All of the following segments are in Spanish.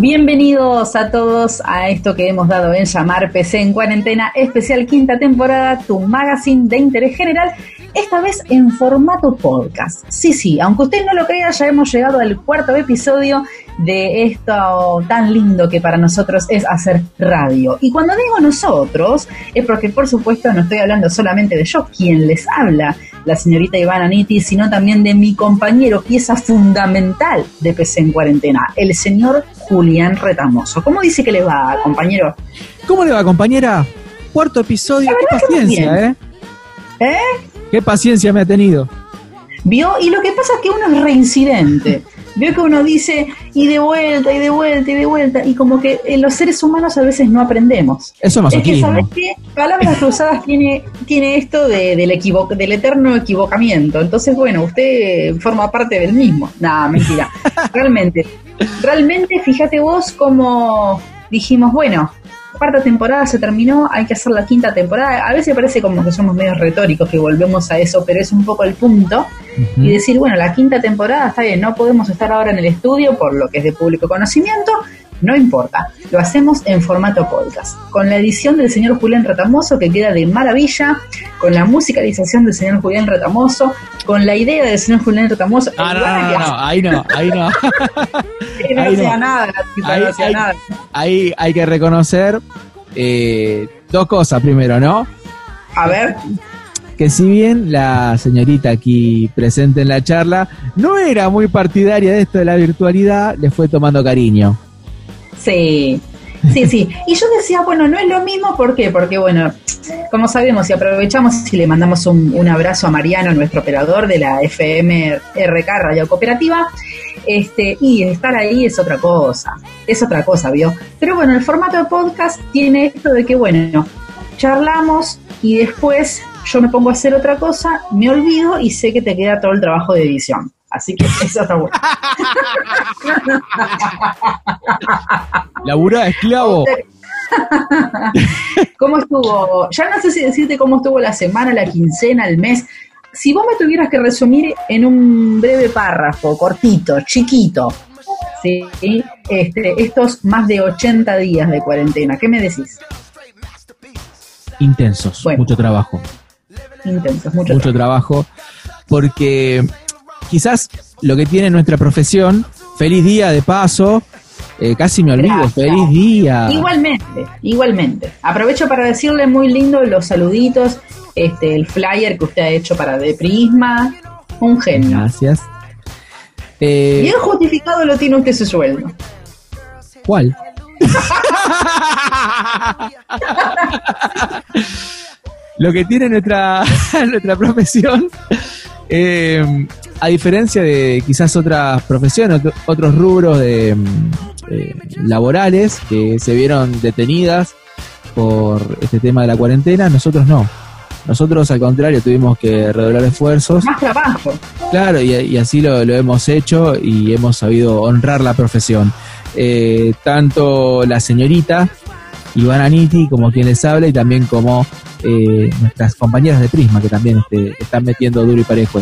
Bienvenidos a todos a esto que hemos dado en llamar PC en cuarentena, especial quinta temporada, tu magazine de interés general, esta vez en formato podcast. Sí, sí, aunque usted no lo crea, ya hemos llegado al cuarto episodio de esto tan lindo que para nosotros es hacer radio. Y cuando digo nosotros, es porque por supuesto no estoy hablando solamente de yo, quien les habla, la señorita Ivana Niti, sino también de mi compañero, pieza fundamental de PC en cuarentena, el señor Julián Retamoso. ¿Cómo dice que le va, compañero? ¿Cómo le va, compañera? Cuarto episodio, qué paciencia, ¿eh? ¿Eh? Qué paciencia me ha tenido. ¿Vio? Y lo que pasa es que uno es reincidente. Veo que uno dice y de vuelta y de vuelta y de vuelta y como que en los seres humanos a veces no aprendemos. Eso Es que sabes qué, palabras cruzadas tiene tiene esto de, del equivo del eterno equivocamiento. Entonces bueno, usted forma parte del mismo. Nada, mentira. realmente, realmente fíjate vos como dijimos bueno cuarta temporada se terminó, hay que hacer la quinta temporada. A veces parece como que somos medio retóricos, que volvemos a eso, pero es un poco el punto. Y decir, bueno, la quinta temporada está bien, no podemos estar ahora en el estudio por lo que es de público conocimiento, no importa, lo hacemos en formato podcast, con la edición del señor Julián Retamoso que queda de maravilla, con la musicalización del señor Julián Retamoso, con la idea del señor Julián Retamoso. Ah, no, no, no, ahí no, ahí no. no hacía nada, ahí, no nada. Ahí hay que reconocer eh, dos cosas primero, ¿no? A ver. Que si bien la señorita aquí presente en la charla no era muy partidaria de esto de la virtualidad, le fue tomando cariño. Sí, sí, sí. Y yo decía, bueno, no es lo mismo, ¿por qué? Porque, bueno, como sabemos, si aprovechamos y le mandamos un, abrazo a Mariano, nuestro operador de la FMRK Radio Cooperativa, este, y estar ahí es otra cosa, es otra cosa, ¿vio? Pero bueno, el formato de podcast tiene esto de que, bueno, charlamos y después yo me pongo a hacer otra cosa, me olvido y sé que te queda todo el trabajo de edición. Así que eso está bueno. Labura esclavo. ¿Cómo estuvo? Ya no sé si decirte cómo estuvo la semana, la quincena, el mes. Si vos me tuvieras que resumir en un breve párrafo, cortito, chiquito, ¿sí? este, estos más de 80 días de cuarentena, ¿qué me decís? Intensos, mucho trabajo. Intensos, mucho, mucho trabajo. Porque quizás lo que tiene nuestra profesión, feliz día de paso, eh, casi me olvido, feliz día. Igualmente, igualmente. Aprovecho para decirle muy lindo los saluditos, este, el flyer que usted ha hecho para De Prisma, un genio. Gracias. Eh, Bien justificado lo tiene usted su sueldo. ¿Cuál? lo que tiene nuestra, nuestra profesión eh, a diferencia de quizás otras profesiones, otros rubros de, mm, eh, laborales que se vieron detenidas por este tema de la cuarentena, nosotros no. Nosotros, al contrario, tuvimos que redoblar esfuerzos. Más trabajo. Claro, y, así lo, hemos hecho y hemos sabido honrar la profesión. Eh, tanto la señorita Ivana Niti, como quien les habla, y también como eh, nuestras compañeras de Prisma, que también este, están metiendo duro y parejo.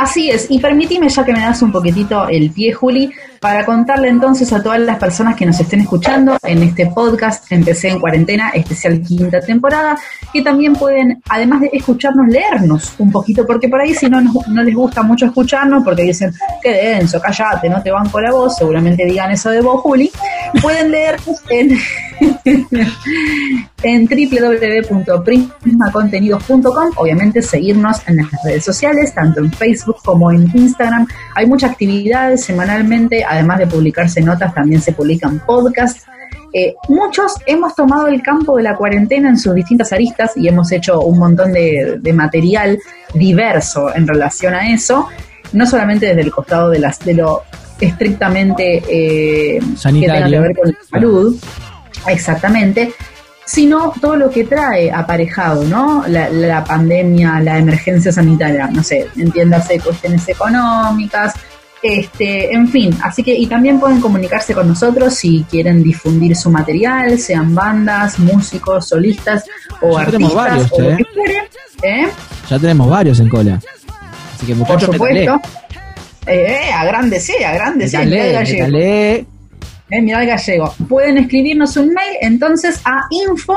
Así es, y permíteme ya que me das un poquitito el pie, Juli, para contarle entonces a todas las personas que nos estén escuchando en este podcast Empecé en Cuarentena, especial quinta temporada, que también pueden, además de escucharnos, leernos un poquito, porque por ahí si no, no les gusta mucho escucharnos, porque dicen, qué denso, callate, no te banco la voz, seguramente digan eso de vos, Juli, pueden leernos en, en www.prismacontenidos.com, obviamente seguirnos en las redes sociales, tanto en Facebook como en Instagram. Hay muchas actividades semanalmente, además de publicarse notas, también se publican podcasts. Eh, muchos hemos tomado el campo de la cuarentena en sus distintas aristas y hemos hecho un montón de, material diverso en relación a eso, no solamente desde el costado de, las, de lo estrictamente eh, que tenga que ver con la salud, exactamente, sino todo lo que trae aparejado, ¿no? La, pandemia, la emergencia sanitaria, no sé, entiéndase cuestiones económicas, este, en fin, así que y también pueden comunicarse con nosotros si quieren difundir su material, sean bandas, músicos, solistas o ya artistas varios, o lo ¿eh? que quieren, ¿eh? Ya tenemos varios en cola. Así que muchachos, Por supuesto. Eh, eh, a grande sí, a grande sí. Eh, mira el gallego. Pueden escribirnos un mail entonces a info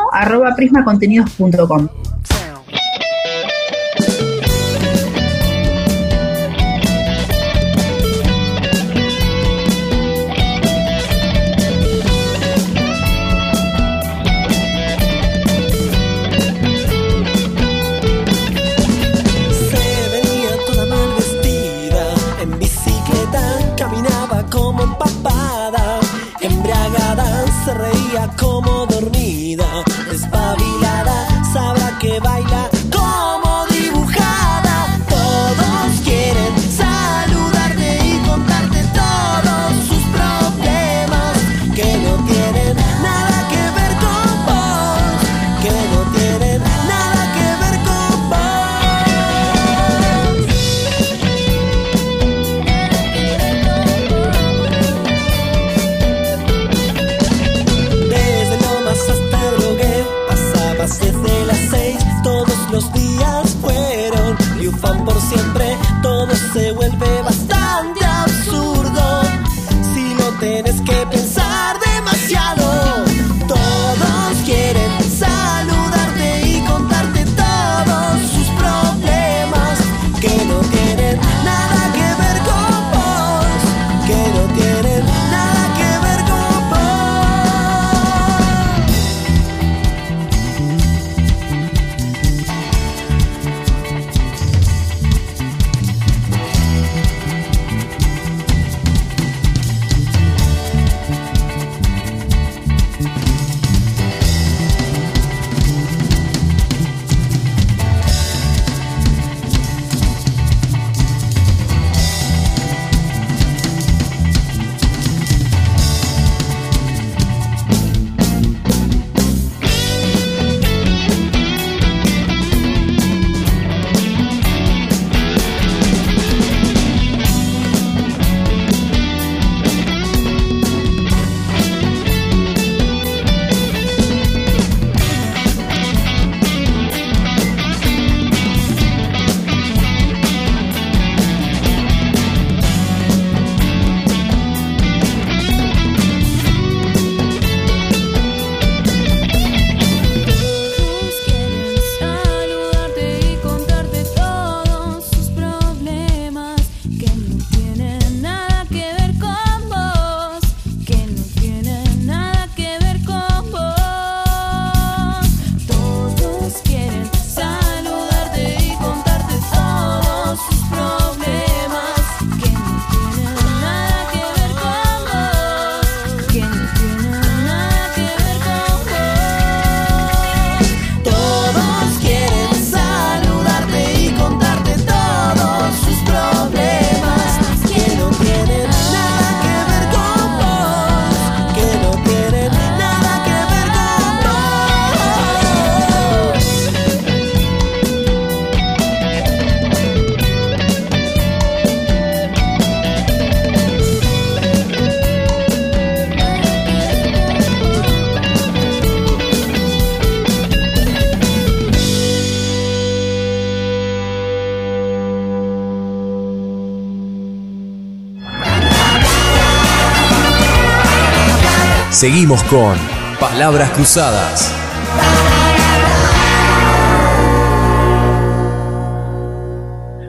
Seguimos con Palabras Cruzadas.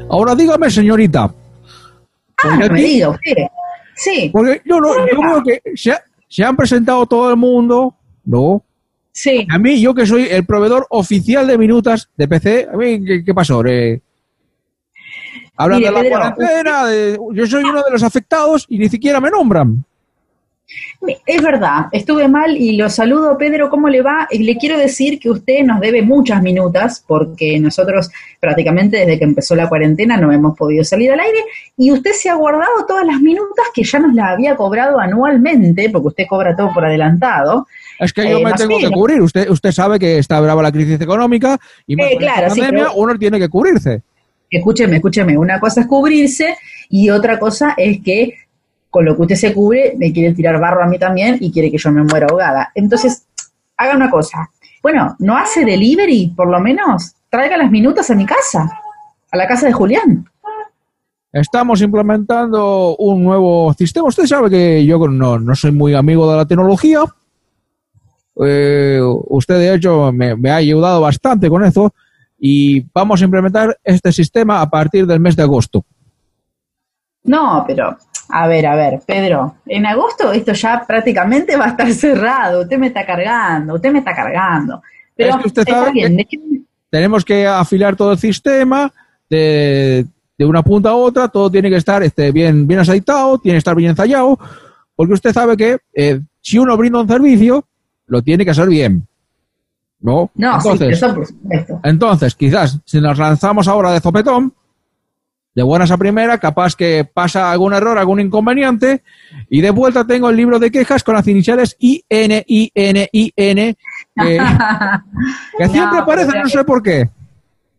Ahora dígame, señorita. Ah, me. Sí. Porque yo, no, yo veo que se, han presentado todo el mundo, ¿no? Sí. A mí, yo que soy el proveedor oficial de minutas de PC, a mí, ¿qué, pasó? hablan de la cuarentena, yo soy uno de los afectados y ni siquiera me nombran. Es verdad, estuve mal y lo saludo, Pedro, ¿cómo le va? Y le quiero decir que usted nos debe muchas minutas porque nosotros prácticamente desde que empezó la cuarentena no hemos podido salir al aire y usted se ha guardado todas las minutas que ya nos las había cobrado anualmente, porque usted cobra todo por adelantado. Es que yo eh, me tengo que cubrir, usted, usted sabe que está brava la crisis económica y más eh, claro, pandemia, uno tiene que cubrirse. Escúcheme, escúcheme, una cosa es cubrirse y otra cosa es que con lo que usted se cubre, me quiere tirar barro a mí también y quiere que yo me muera ahogada. Entonces, haga una cosa. Bueno, ¿no hace delivery, por lo menos? Traiga las minutas a mi casa, a la casa de Julián. estamos implementando un nuevo sistema. Usted sabe que yo no, no soy muy amigo de la tecnología. Eh, usted, de hecho, me, me ha ayudado bastante con eso y vamos a implementar este sistema a partir del mes de agosto. No, pero a ver, a ver, Pedro, en agosto esto ya prácticamente va a estar cerrado. Usted me está cargando, usted me está cargando. Pero Es que usted está bien, que- Tenemos que afilar todo el sistema de, de una punta a otra, todo tiene que estar este, bien, bien aceitado, tiene que estar bien ensayado, porque usted sabe que eh, si uno brinda un servicio, lo tiene que hacer bien. ¿No? No, sí, entonces, eso por supuesto. entonces, quizás si nos lanzamos ahora de sopetón, de buenas a primera, capaz que pasa algún error, algún inconveniente, y de vuelta tengo el libro de quejas con las iniciales I, N, I, N, I, N, que, No, siempre aparecen, pero- no sé por qué.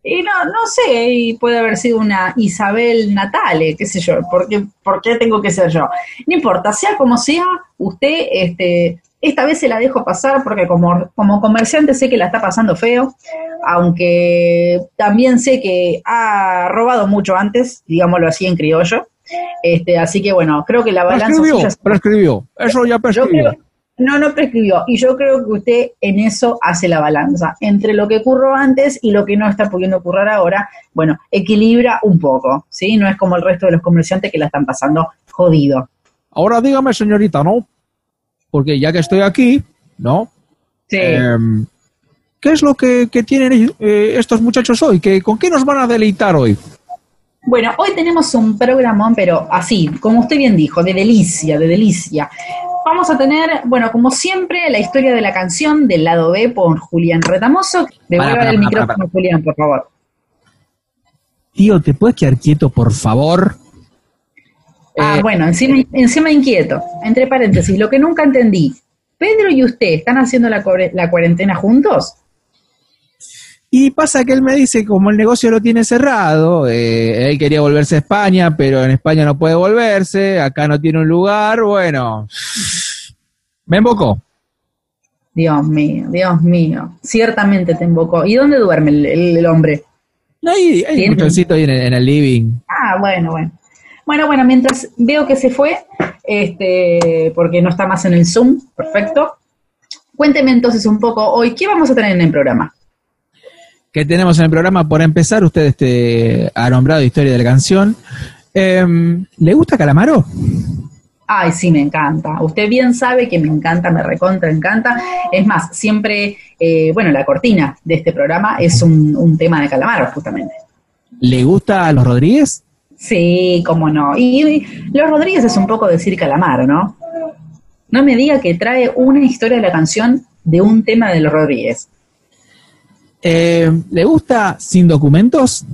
Y no, no sé, y puede haber sido una Isabel Natale, qué sé yo, ¿por qué, por qué tengo que ser yo? No importa, sea como sea, usted, este, esta vez se la dejo pasar porque como, como comerciante sé que la está pasando feo, aunque también sé que ha robado mucho antes, digámoslo así en criollo, este, así que bueno, creo que la balanza Prescribió, prescribió. Eso ya Yo prescribió. creo- no, no prescribió. Y yo creo que usted en eso hace la balanza. Entre lo que ocurrió antes y lo que no está pudiendo ocurrir ahora, bueno, equilibra un poco, ¿sí? No es como el resto de los comerciantes que la están pasando jodido. Ahora dígame, señorita, ¿no? Porque ya que estoy aquí, ¿no? Sí. Em, ¿Qué es lo que, que tienen eh, estos muchachos hoy? ¿Qué, ¿Con qué nos van a deleitar hoy? Bueno, hoy tenemos un programón, pero así, como usted bien dijo, de delicia, de delicia. Vamos a tener, bueno, como siempre, la historia de la canción del lado B por Julián Retamoso. Para, el para, micrófono, para. Julián, por favor. Tío, ¿te puedes quedar quieto, por favor? Ah, Eh, bueno, encima, encima inquieto. Entre paréntesis, lo que nunca entendí. ¿Pedro y usted están haciendo la, cuare- la cuarentena juntos? Y pasa que él me dice, como el negocio lo tiene cerrado, eh, él quería volverse a España, pero en España no puede volverse, acá no tiene un lugar, bueno, me embocó. Dios mío, Dios mío. Ciertamente te invocó. ¿Y dónde duerme el, el- el hombre? Ahí, hay un colchoncito ahí en el, en el living. Ah, bueno, bueno. Bueno, bueno, mientras veo que se fue, este, porque no está más en el Zoom, perfecto. Cuénteme entonces un poco hoy, ¿qué vamos a tener en el programa? que tenemos en el programa. Por empezar, usted este, ha nombrado historia de la canción. Em, ¿Le gusta Calamaro? Ay, sí, me encanta. Usted bien sabe que me encanta, me recontra encanta. Es más, siempre, eh, bueno, la cortina de este programa es un, un tema de Calamaro, justamente. ¿Le gusta a los Rodríguez? Sí, cómo no. Y, Los Rodríguez es un poco decir Calamaro, ¿no? No me diga que trae una historia de la canción de un tema de los Rodríguez. Eh, ¿Le gusta Sin Documentos?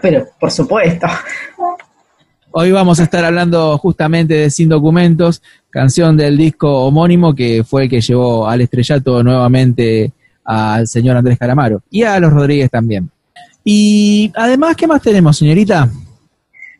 Pero, por supuesto. Hoy vamos a estar hablando justamente de Sin Documentos, canción del disco homónimo que fue el que llevó al estrellato nuevamente al señor Andrés Calamaro y a los Rodríguez también. Y además, ¿qué más tenemos, señorita?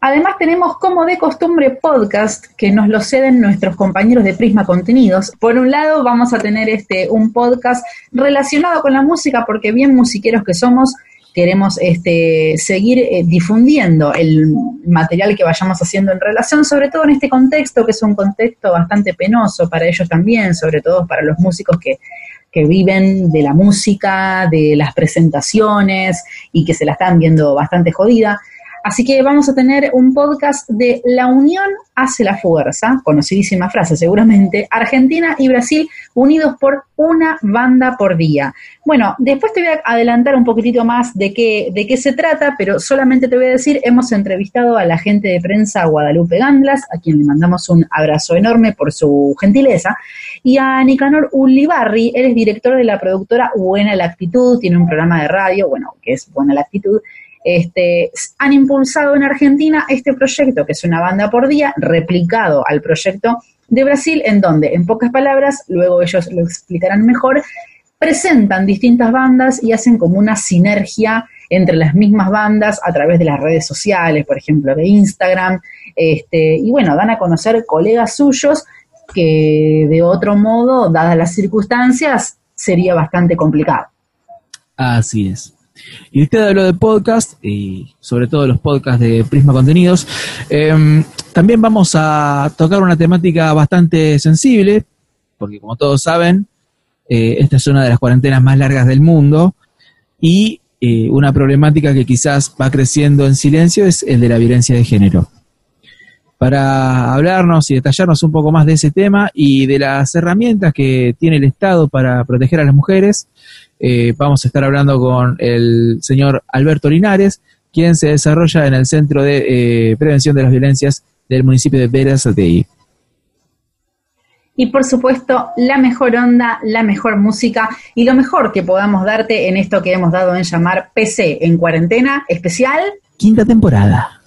Además tenemos como de costumbre podcast que nos lo ceden nuestros compañeros de Prisma Contenidos. Por un lado vamos a tener este un podcast relacionado con la música porque bien musiqueros que somos queremos este seguir eh, difundiendo el material que vayamos haciendo en relación, sobre todo en este contexto que es un contexto bastante penoso para ellos también, sobre todo para los músicos que que viven de la música, de las presentaciones y que se la están viendo bastante jodida. Así que vamos a tener un podcast de La Unión hace la fuerza, conocidísima frase seguramente, Argentina y Brasil unidos por una banda por día. Bueno, después te voy a adelantar un poquitito más de qué, de qué se trata, pero solamente te voy a decir, hemos entrevistado a la gente de prensa Guadalupe Gandlas, a quien le mandamos un abrazo enorme por su gentileza, y a Nicanor Ulibarri, él es director de la productora Buena la Actitud, tiene un programa de radio, bueno, que es Buena la Actitud, este, han impulsado en Argentina este proyecto, que es una banda por día, replicado al proyecto de Brasil, en donde, en pocas palabras, luego ellos lo explicarán mejor, presentan distintas bandas y hacen como una sinergia entre las mismas bandas a través de las redes sociales, por ejemplo, de Instagram, este, y bueno, dan a conocer colegas suyos que de otro modo, dadas las circunstancias, sería bastante complicado. Así es. Y usted habló de podcast y sobre todo los podcasts de Prisma Contenidos. Em, también vamos a tocar una temática bastante sensible, porque como todos saben, eh, esta es una de las cuarentenas más largas del mundo y eh, una problemática que quizás va creciendo en silencio es el de la violencia de género. Para hablarnos y detallarnos un poco más de ese tema y de las herramientas que tiene el Estado para proteger a las mujeres, eh, vamos a estar hablando con el señor Alberto Linares, quien se desarrolla en el Centro de Prevención de las Violencias del municipio de Verazategui y por supuesto la mejor onda, la mejor música y lo mejor que podamos darte en esto que hemos dado en llamar PC en cuarentena especial. Quinta temporada.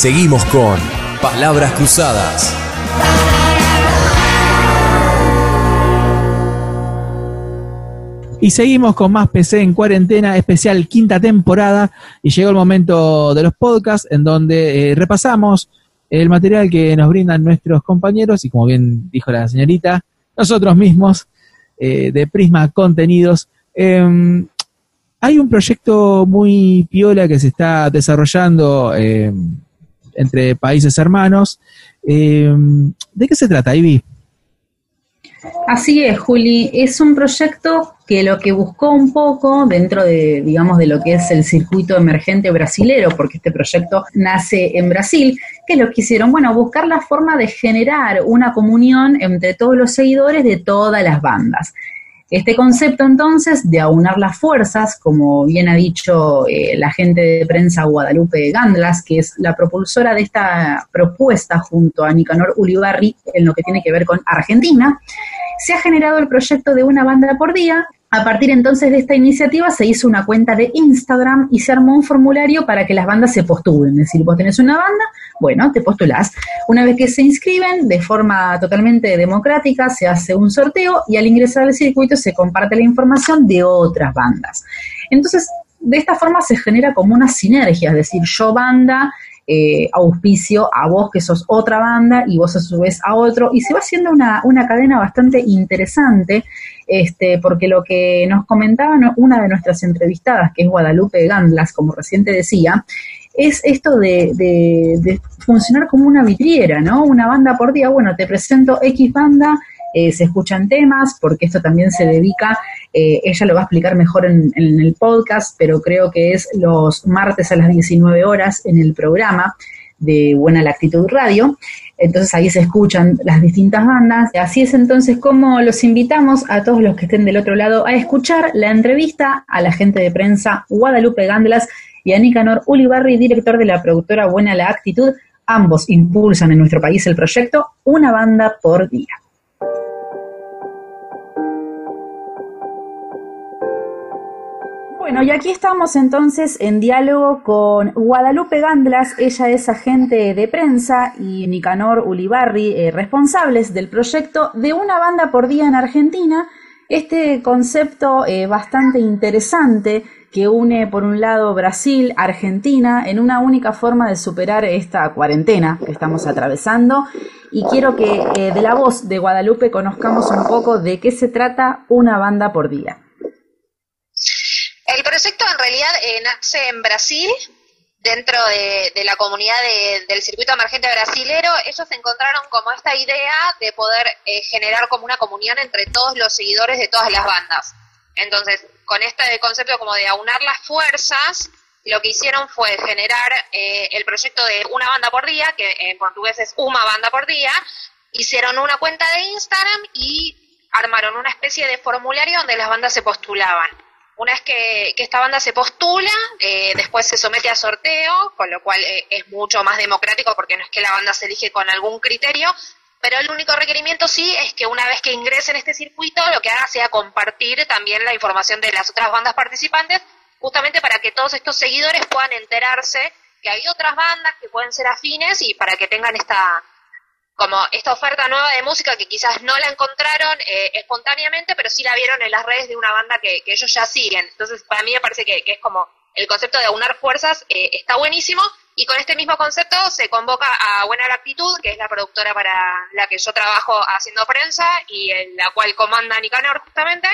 Seguimos con Palabras Cruzadas. Y seguimos con más PC en cuarentena, especial quinta temporada. Y llegó el momento de los podcasts en donde eh, repasamos el material que nos brindan nuestros compañeros y como bien dijo la señorita, nosotros mismos eh, de Prisma Contenidos. Em, hay un proyecto muy piola que se está desarrollando em, entre países hermanos. Eh, ¿De qué se trata, Ivy? Así es, Juli. Es un proyecto que lo que buscó un poco dentro de, digamos, de lo que es el circuito emergente brasilero, porque este proyecto nace en Brasil, que lo que hicieron, bueno, buscar la forma de generar una comunión entre todos los seguidores de todas las bandas. Este concepto entonces de aunar las fuerzas, como bien ha dicho eh, la gente de prensa Guadalupe Gandlas, que es la propulsora de esta propuesta junto a Nicanor Ulibarri en lo que tiene que ver con Argentina, se ha generado el proyecto de una banda por día. A partir entonces de esta iniciativa se hizo una cuenta de Instagram y se armó un formulario para que las bandas se postulen. Es decir, vos tenés una banda, bueno, te postulás. Una vez que se inscriben, de forma totalmente democrática, se hace un sorteo y al ingresar al circuito se comparte la información de otras bandas. Entonces, de esta forma se genera como una sinergia, es decir, yo banda eh, auspicio a vos que sos otra banda y vos a su vez a otro, y se va haciendo una, una cadena bastante interesante, este, porque lo que nos comentaba una de nuestras entrevistadas, que es Guadalupe Gandlas, como reciente decía, es esto de, de, funcionar como una vidriera, ¿no? Una banda por día, bueno, te presento X banda, eh, se escuchan temas, porque esto también se dedica, eh, ella lo va a explicar mejor en, el podcast, pero creo que es los martes a las 19 horas en el programa de Buena la Actitud Radio. Entonces ahí se escuchan las distintas bandas. Así es entonces como los invitamos a todos los que estén del otro lado a escuchar la entrevista a la gente de prensa Guadalupe Gándelas y a Nicanor Ulibarri, director de la productora Buena la Actitud. Ambos impulsan en nuestro país el proyecto Una banda por día. Bueno, y aquí estamos entonces en diálogo con Guadalupe Gandlas, ella es agente de prensa, y Nicanor Ulibarri, eh, responsables del proyecto de una banda por día en Argentina. Este concepto eh, bastante interesante que une por un lado Brasil, Argentina, en una única forma de superar esta cuarentena que estamos atravesando. Y quiero que eh, de la voz de Guadalupe conozcamos un poco de qué se trata una banda por día. El proyecto en realidad eh, nace en Brasil, dentro de, la comunidad del circuito emergente brasilero. Ellos encontraron como esta idea de poder eh, generar como una comunión entre todos los seguidores de todas las bandas. Entonces, con este concepto como de aunar las fuerzas, lo que hicieron fue generar eh, el proyecto de una banda por día, que en portugués es una banda por día, hicieron una cuenta de Instagram y armaron una especie de formulario donde las bandas se postulaban. Una vez que, esta banda se postula, eh, después se somete a sorteo, con lo cual eh, es mucho más democrático porque no es que la banda se elige con algún criterio, pero el único requerimiento sí es que una vez que ingrese en este circuito, lo que haga sea compartir también la información de las otras bandas participantes, justamente para que todos estos seguidores puedan enterarse que hay otras bandas que pueden ser afines y para que tengan esta como esta oferta nueva de música que quizás no la encontraron eh, espontáneamente, pero sí la vieron en las redes de una banda que, ellos ya siguen. Entonces, para mí me parece que, es como el concepto de aunar fuerzas eh, está buenísimo y con este mismo concepto se convoca a Buena Actitud, que es la productora para la que yo trabajo haciendo prensa y en la cual comanda Nicanor justamente,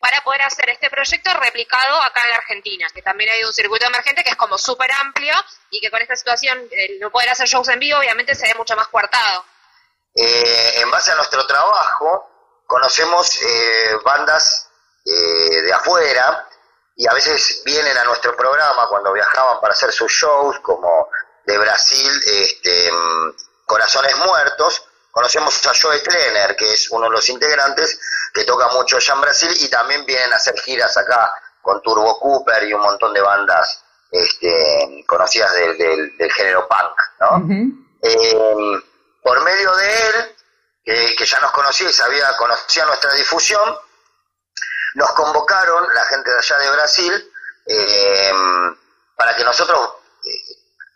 para poder hacer este proyecto replicado acá en la Argentina, que también hay un circuito emergente que es como súper amplio y que con esta situación, eh, no poder hacer shows en vivo, obviamente se ve mucho más coartado. Eh, en base a nuestro trabajo, conocemos eh, bandas eh, de afuera y a veces vienen a nuestro programa cuando viajaban para hacer sus shows, como de Brasil, este, Corazones Muertos. Conocemos a Joe Klenner, que es uno de los integrantes, que toca mucho allá en Brasil y también vienen a hacer giras acá con Turbo Cooper y un montón de bandas este, conocidas del, género punk, ¿no? Por medio de él, que, ya nos conocía y sabía, conocía nuestra difusión, nos convocaron, la gente de allá de Brasil, eh, para que nosotros eh,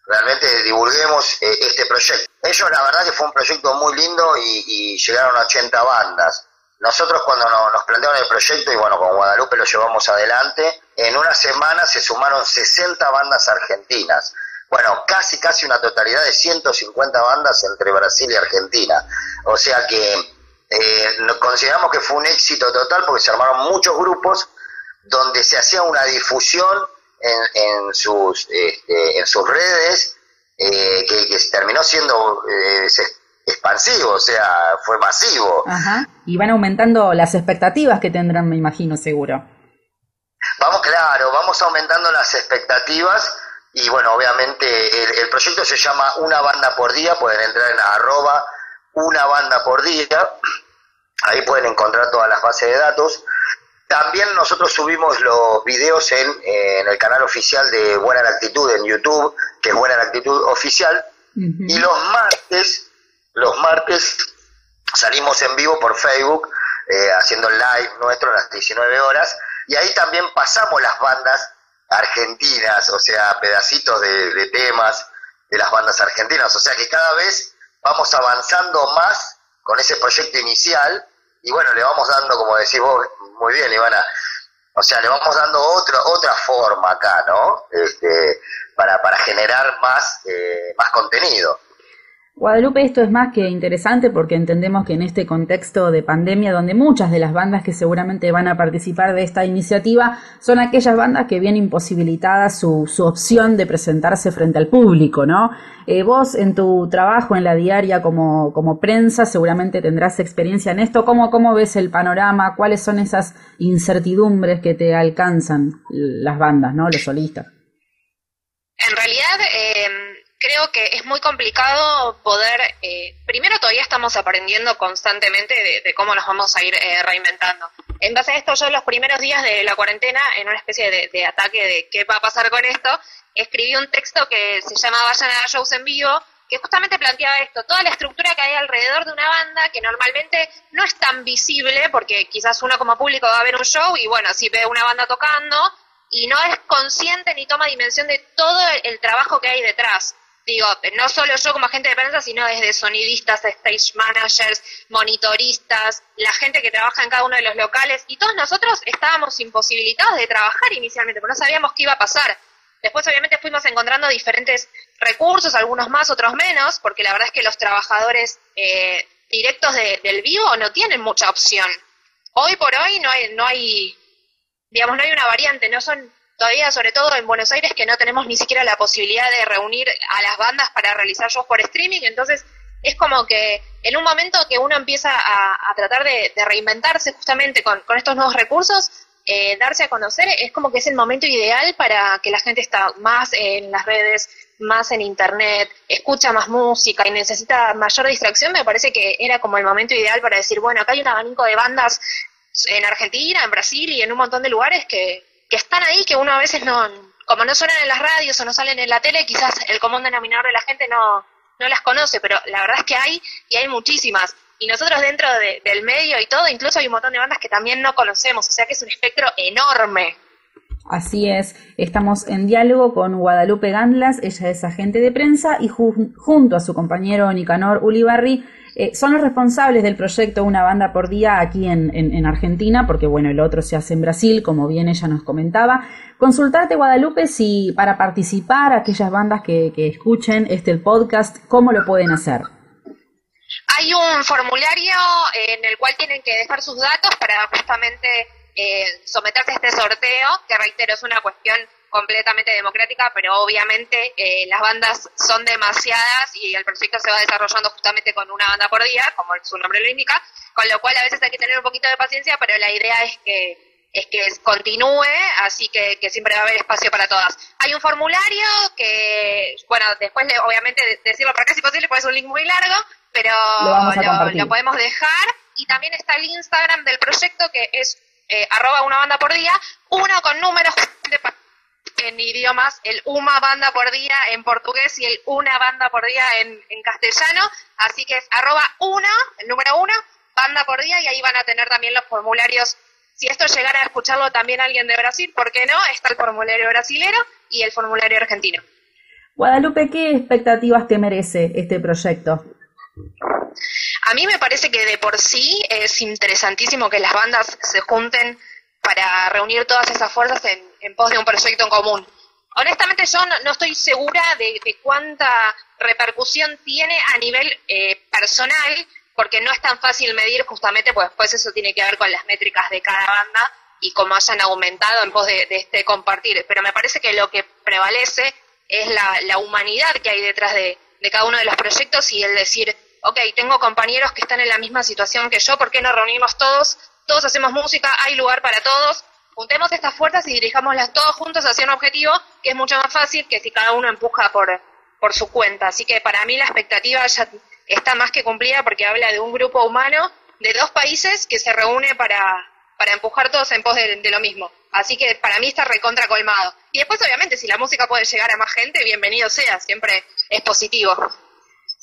realmente divulguemos eh, este proyecto. Ellos la verdad que fue un proyecto muy lindo y, llegaron a 80 bandas. Nosotros cuando nos plantearon el proyecto y bueno, con Guadalupe lo llevamos adelante, en una semana se sumaron 60 bandas argentinas bueno, casi, casi una totalidad de 150 bandas entre Brasil y Argentina. O sea que eh, consideramos que fue un éxito total porque se armaron muchos grupos donde se hacía una difusión en, sus, este, en sus redes eh, que, terminó siendo, eh, expansivo, o sea, fue masivo. Ajá. Y van aumentando las expectativas que tendrán, me imagino, seguro. Vamos, claro, vamos aumentando las expectativas y bueno, obviamente el, proyecto se llama Una Banda por Día, pueden entrar en arroba una banda por día, ahí pueden encontrar todas las bases de datos. También nosotros subimos los videos en, en el canal oficial de Buena Actitud en YouTube, que es Buena Actitud Oficial, y los martes, los martes salimos en vivo por Facebook, eh, haciendo el live nuestro a las 19 horas, y ahí también pasamos las bandas argentinas, o sea, pedacitos de, temas de las bandas argentinas, o sea que cada vez vamos avanzando más con ese proyecto inicial y bueno, le vamos dando, como decís vos muy bien, Ivana, o sea, le vamos dando otra otra forma acá, ¿no? Este, para, para generar más, eh, más contenido. Guadalupe, esto es más que interesante porque entendemos que en este contexto de pandemia, donde muchas de las bandas que seguramente van a participar de esta iniciativa son aquellas bandas que vienen imposibilitadas su, su opción de presentarse frente al público, ¿no? Eh, vos en tu trabajo en la diaria como, como prensa seguramente tendrás experiencia en esto. ¿Cómo, ¿Cómo ves el panorama? ¿Cuáles son esas incertidumbres que te alcanzan las bandas, ¿no? Los solistas. En realidad, eh, creo que es muy complicado poder, eh, primero todavía estamos aprendiendo constantemente de, cómo nos vamos a ir eh, reinventando. En base a esto, yo los primeros días de la cuarentena, en una especie de, ataque de qué va a pasar con esto, escribí un texto que se llama Vayan a shows en vivo, que justamente planteaba esto, toda la estructura que hay alrededor de una banda que normalmente no es tan visible, porque quizás uno como público va a ver un show y bueno, si ve una banda tocando y no es consciente ni toma dimensión de todo el trabajo que hay detrás digo, no solo yo como agente de prensa, sino desde sonidistas, stage managers, monitoristas, la gente que trabaja en cada uno de los locales, y todos nosotros estábamos imposibilitados de trabajar inicialmente, porque no sabíamos qué iba a pasar. Después obviamente fuimos encontrando diferentes recursos, algunos más, otros menos, porque la verdad es que los trabajadores eh, directos del vivo no tienen mucha opción. Hoy por hoy no hay, no hay, digamos, no hay una variante, no son todavía, sobre todo en Buenos Aires, que no tenemos ni siquiera la posibilidad de reunir a las bandas para realizar shows por streaming, entonces es como que en un momento que uno empieza a, tratar de, reinventarse justamente con, estos nuevos recursos, eh, darse a conocer, es como que es el momento ideal para que la gente está más en las redes, más en internet, escucha más música y necesita mayor distracción, me parece que era como el momento ideal para decir, bueno, acá hay un abanico de bandas en Argentina, en Brasil y en un montón de lugares que, que están ahí, que uno a veces no, como no suenan en las radios o no salen en la tele, quizás el común denominador de la gente no, no las conoce, pero la verdad es que hay y hay muchísimas. Y nosotros dentro del medio y todo, incluso hay un montón de bandas que también no conocemos, o sea que es un espectro enorme. Así es, estamos en diálogo con Guadalupe Gandlas, ella es agente de prensa y junto a su compañero Nicanor Ulibarri eh, son los responsables del proyecto Una Banda por Día aquí en, en, Argentina, porque bueno, el otro se hace en Brasil, como bien ella nos comentaba. Consultarte, Guadalupe, si para participar aquellas bandas que, que escuchen este el podcast, ¿cómo lo pueden hacer? Hay un formulario en el cual tienen que dejar sus datos para justamente eh, someterse a este sorteo, que reitero, es una cuestión completamente democrática, pero obviamente eh, las bandas son demasiadas y el proyecto se va desarrollando justamente con una banda por día, como su nombre lo indica, con lo cual a veces hay que tener un poquito de paciencia, pero la idea es que es que continúe, así que, siempre va a haber espacio para todas. Hay un formulario que, bueno, después obviamente decirlo por acá si posible, porque es un link muy largo, pero lo, podemos dejar. Y también está el Instagram del proyecto que es eh, arroba una banda por día, uno con números idiomas, el una banda por día en portugués y el una banda por día en, castellano, así que es arroba una, el número uno, banda por día y ahí van a tener también los formularios. Si esto llegara a escucharlo también alguien de Brasil, ¿por qué no? Está el formulario brasilero y el formulario argentino. Guadalupe, ¿qué expectativas te merece este proyecto? A mí me parece que de por sí es interesantísimo que las bandas se junten para reunir todas esas fuerzas en, en pos de un proyecto en común. Honestamente yo no, estoy segura de, cuánta repercusión tiene a nivel eh, personal, porque no es tan fácil medir justamente, pues después eso tiene que ver con las métricas de cada banda y cómo hayan aumentado en pos de, este compartir. Pero me parece que lo que prevalece es la, humanidad que hay detrás de, cada uno de los proyectos y el decir, ok, tengo compañeros que están en la misma situación que yo, ¿por qué no reunimos todos? Todos hacemos música, hay lugar para todos, juntemos estas fuerzas y dirijámoslas todos juntos hacia un objetivo que es mucho más fácil que si cada uno empuja por, por su cuenta. Así que para mí la expectativa ya está más que cumplida porque habla de un grupo humano de dos países que se reúne para, para empujar todos en pos de, lo mismo. Así que para mí está recontra colmado. Y después, obviamente, si la música puede llegar a más gente, bienvenido sea, siempre es positivo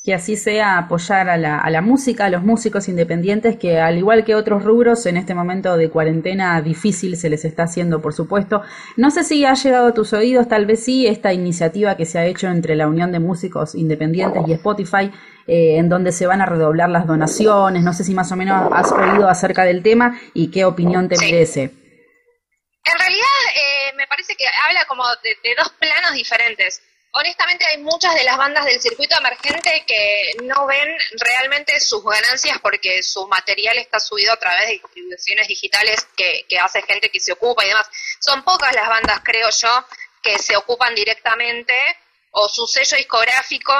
que así sea apoyar a la, a la música, a los músicos independientes que al igual que otros rubros en este momento de cuarentena difícil se les está haciendo, por supuesto. No sé si ha llegado a tus oídos, tal vez sí, esta iniciativa que se ha hecho entre la Unión de Músicos Independientes y Spotify, eh, en donde se van a redoblar las donaciones. No sé si más o menos has oído acerca del tema y qué opinión te merece. En realidad, eh, me parece que habla como de dos planos diferentes honestamente hay muchas de las bandas del circuito emergente que no ven realmente sus ganancias porque su material está subido a través de distribuciones digitales que, hace gente que se ocupa y demás. Son pocas las bandas, creo yo, que se ocupan directamente o su sello discográfico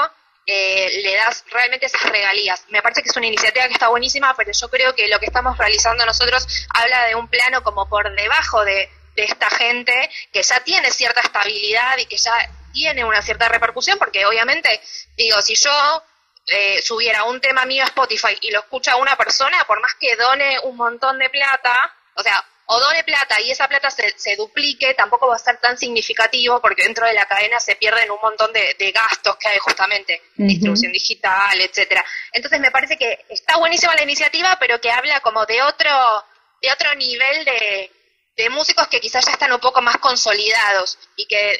eh, le das realmente esas regalías. Me parece que es una iniciativa que está buenísima, pero yo creo que lo que estamos realizando nosotros habla de un plano como por debajo de, de esta gente que ya tiene cierta estabilidad y que ya tiene una cierta repercusión, porque obviamente, digo, si yo eh, subiera un tema mío a Spotify y lo escucha una persona, por más que done un montón de plata, o sea, o done plata y esa plata se, se duplique, tampoco va a ser tan significativo porque dentro de la cadena se pierden un montón de, gastos que hay justamente, distribución digital, etcétera. Entonces me parece que está buenísima la iniciativa, pero que habla como de otro, de otro nivel de, de músicos que quizás ya están un poco más consolidados y que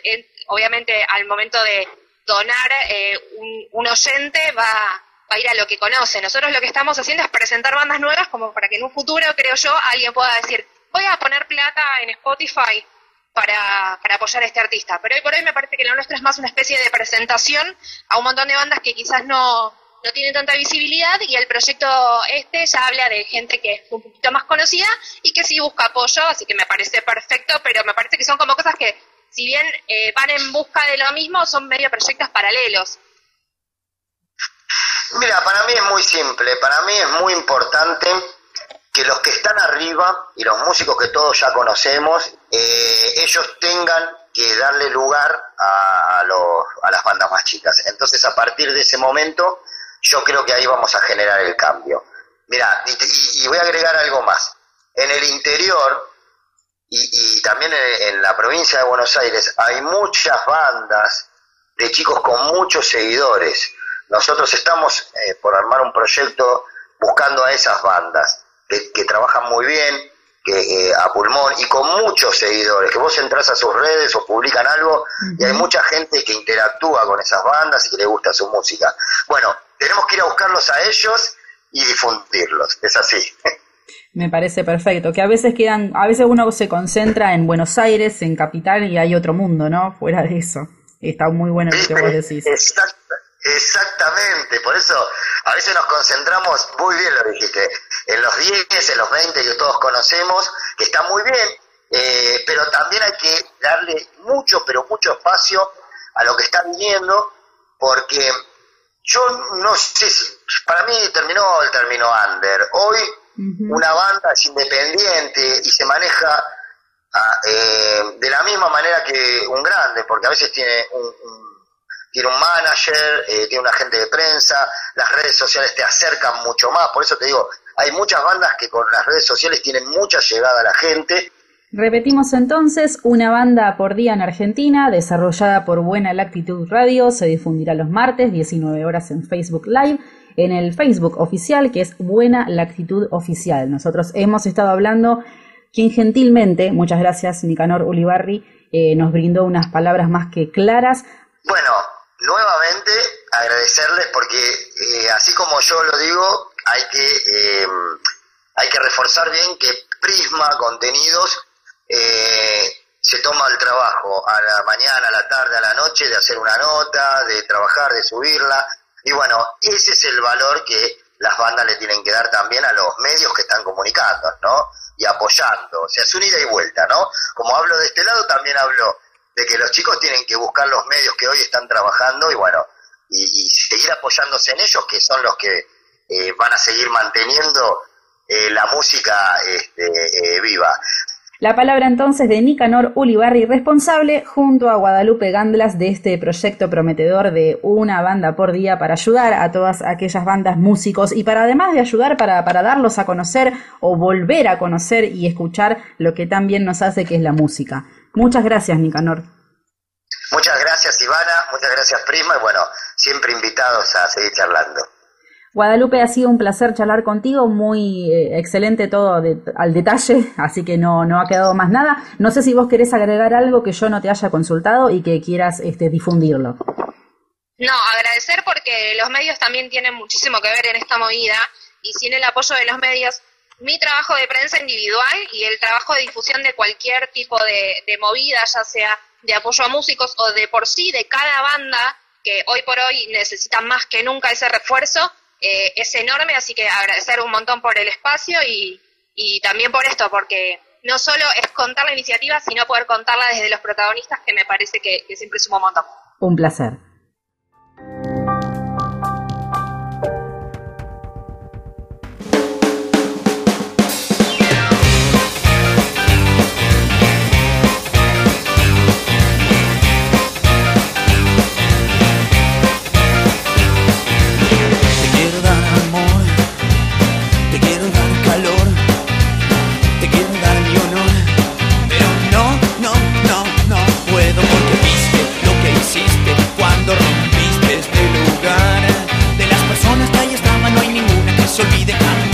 obviamente al momento de donar eh, un, oyente va, va a ir a lo que conoce. Nosotros lo que estamos haciendo es presentar bandas nuevas como para que en un futuro, creo yo, alguien pueda decir, voy a poner plata en Spotify para, para apoyar a este artista. Pero hoy por hoy me parece que lo nuestro es más una especie de presentación a un montón de bandas que quizás no, no tiene tanta visibilidad y el proyecto este ya habla de gente que es un poquito más conocida y que sí busca apoyo, así que me parece perfecto, pero me parece que son como cosas que si bien eh, van en busca de lo mismo, son medio proyectos paralelos. Mira, para mí es muy simple, para mí es muy importante que los que están arriba y los músicos que todos ya conocemos, eh, ellos tengan que darle lugar a, los, a las bandas más chicas. Entonces, a partir de ese momento, yo creo que ahí vamos a generar el cambio. Mira, y, voy a agregar algo más. En el interior y, también en, la provincia de Buenos Aires hay muchas bandas de chicos con muchos seguidores. Nosotros estamos eh, por armar un proyecto buscando a esas bandas que, trabajan muy bien, que eh, a pulmón y con muchos seguidores, que vos entras a sus redes o publican algo y hay mucha gente que interactúa con esas bandas y que le gusta su música. Bueno, tenemos que ir a buscarlos a ellos y difundirlos, es así. Me parece perfecto, que a veces quedan, a veces uno se concentra en Buenos Aires, en capital, y hay otro mundo, ¿no? Fuera de eso. Está muy bueno lo que vos decís. exactamente, por eso a veces nos concentramos, muy bien lo dijiste, en los 10, en los 20 que todos conocemos, que está muy bien, eh, pero también hay que darle mucho, pero mucho espacio a lo que está viniendo, porque yo no sé si, para mí terminó el término under. Hoy una banda es independiente y se maneja ah, eh, de la misma manera que un grande, porque a veces tiene un, tiene un manager, eh, tiene un agente de prensa, las redes sociales te acercan mucho más, por eso te digo, hay muchas bandas que con las redes sociales tienen mucha llegada a la gente. Repetimos entonces, una banda por día en Argentina, desarrollada por Buena Lactitud Radio, se difundirá los martes, 19 horas en Facebook Live, en el Facebook oficial, que es Buena Lactitud Oficial. Nosotros hemos estado hablando, quien gentilmente, muchas gracias Nicanor Ulibarri, eh, nos brindó unas palabras más que claras. Bueno, nuevamente agradecerles porque eh, así como yo lo digo, hay que, eh, hay que reforzar bien que Prisma Contenidos eh, se toma el trabajo a la mañana, a la tarde, a la noche de hacer una nota, de trabajar, de subirla. Y bueno, ese es el valor que las bandas le tienen que dar también a los medios que están comunicando, ¿no? Y apoyando. O sea, es una ida y vuelta, ¿no? Como hablo de este lado, también hablo de que los chicos tienen que buscar los medios que hoy están trabajando y bueno, y seguir apoyándose en ellos, que son los que eh, van a seguir manteniendo eh, la música este, viva. La palabra entonces de Nicanor Ulibarri, responsable junto a Guadalupe Gandlas de este proyecto prometedor de una banda por día para ayudar a todas aquellas bandas músicos y para además de ayudar para, para darlos a conocer o volver a conocer y escuchar lo que también nos hace que es la música. Muchas gracias, Nicanor. Muchas gracias, Ivana. Muchas gracias, Prima. Y bueno, siempre invitados a seguir charlando. Guadalupe, ha sido un placer charlar contigo, muy eh, excelente todo al detalle, así que no, no ha quedado más nada. No sé si vos querés agregar algo que yo no te haya consultado y que quieras este, difundirlo. No, agradecer porque los medios también tienen muchísimo que ver en esta movida y sin el apoyo de los medios, mi trabajo de prensa individual y el trabajo de difusión de cualquier tipo de, de movida, ya sea de apoyo a músicos o de por sí de cada banda que hoy por hoy necesitan más que nunca ese refuerzo, eh, es enorme, así que agradecer un montón por el espacio y, también por esto, porque no solo es contar la iniciativa, sino poder contarla desde los protagonistas, que me parece que, que siempre suma un montón. Un placer. Se llama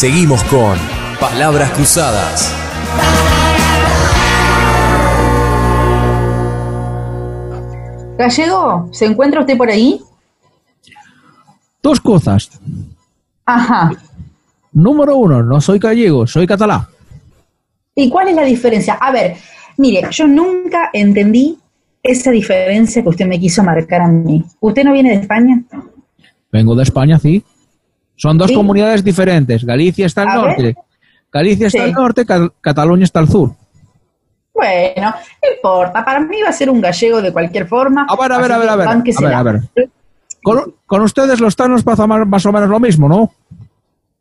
Seguimos con Palabras Cruzadas. Gallego, ¿se encuentra usted por ahí? Dos cosas. Ajá. Número uno, no soy gallego, soy catalán. ¿Y cuál es la diferencia? A ver, mire, yo nunca entendí esa diferencia que usted me quiso marcar a mí. ¿Usted no viene de España? Vengo de España, sí. Son dos Sí. comunidades diferentes. Galicia está al A norte. ver. Galicia está Sí. al norte, Cataluña está al sur. Bueno, no importa. Para mí va a ser un gallego de cualquier forma. A ver, a ver, a ver, a ver. A ver, a ver. Con, con ustedes los tanos pasa más, o menos lo mismo, ¿no?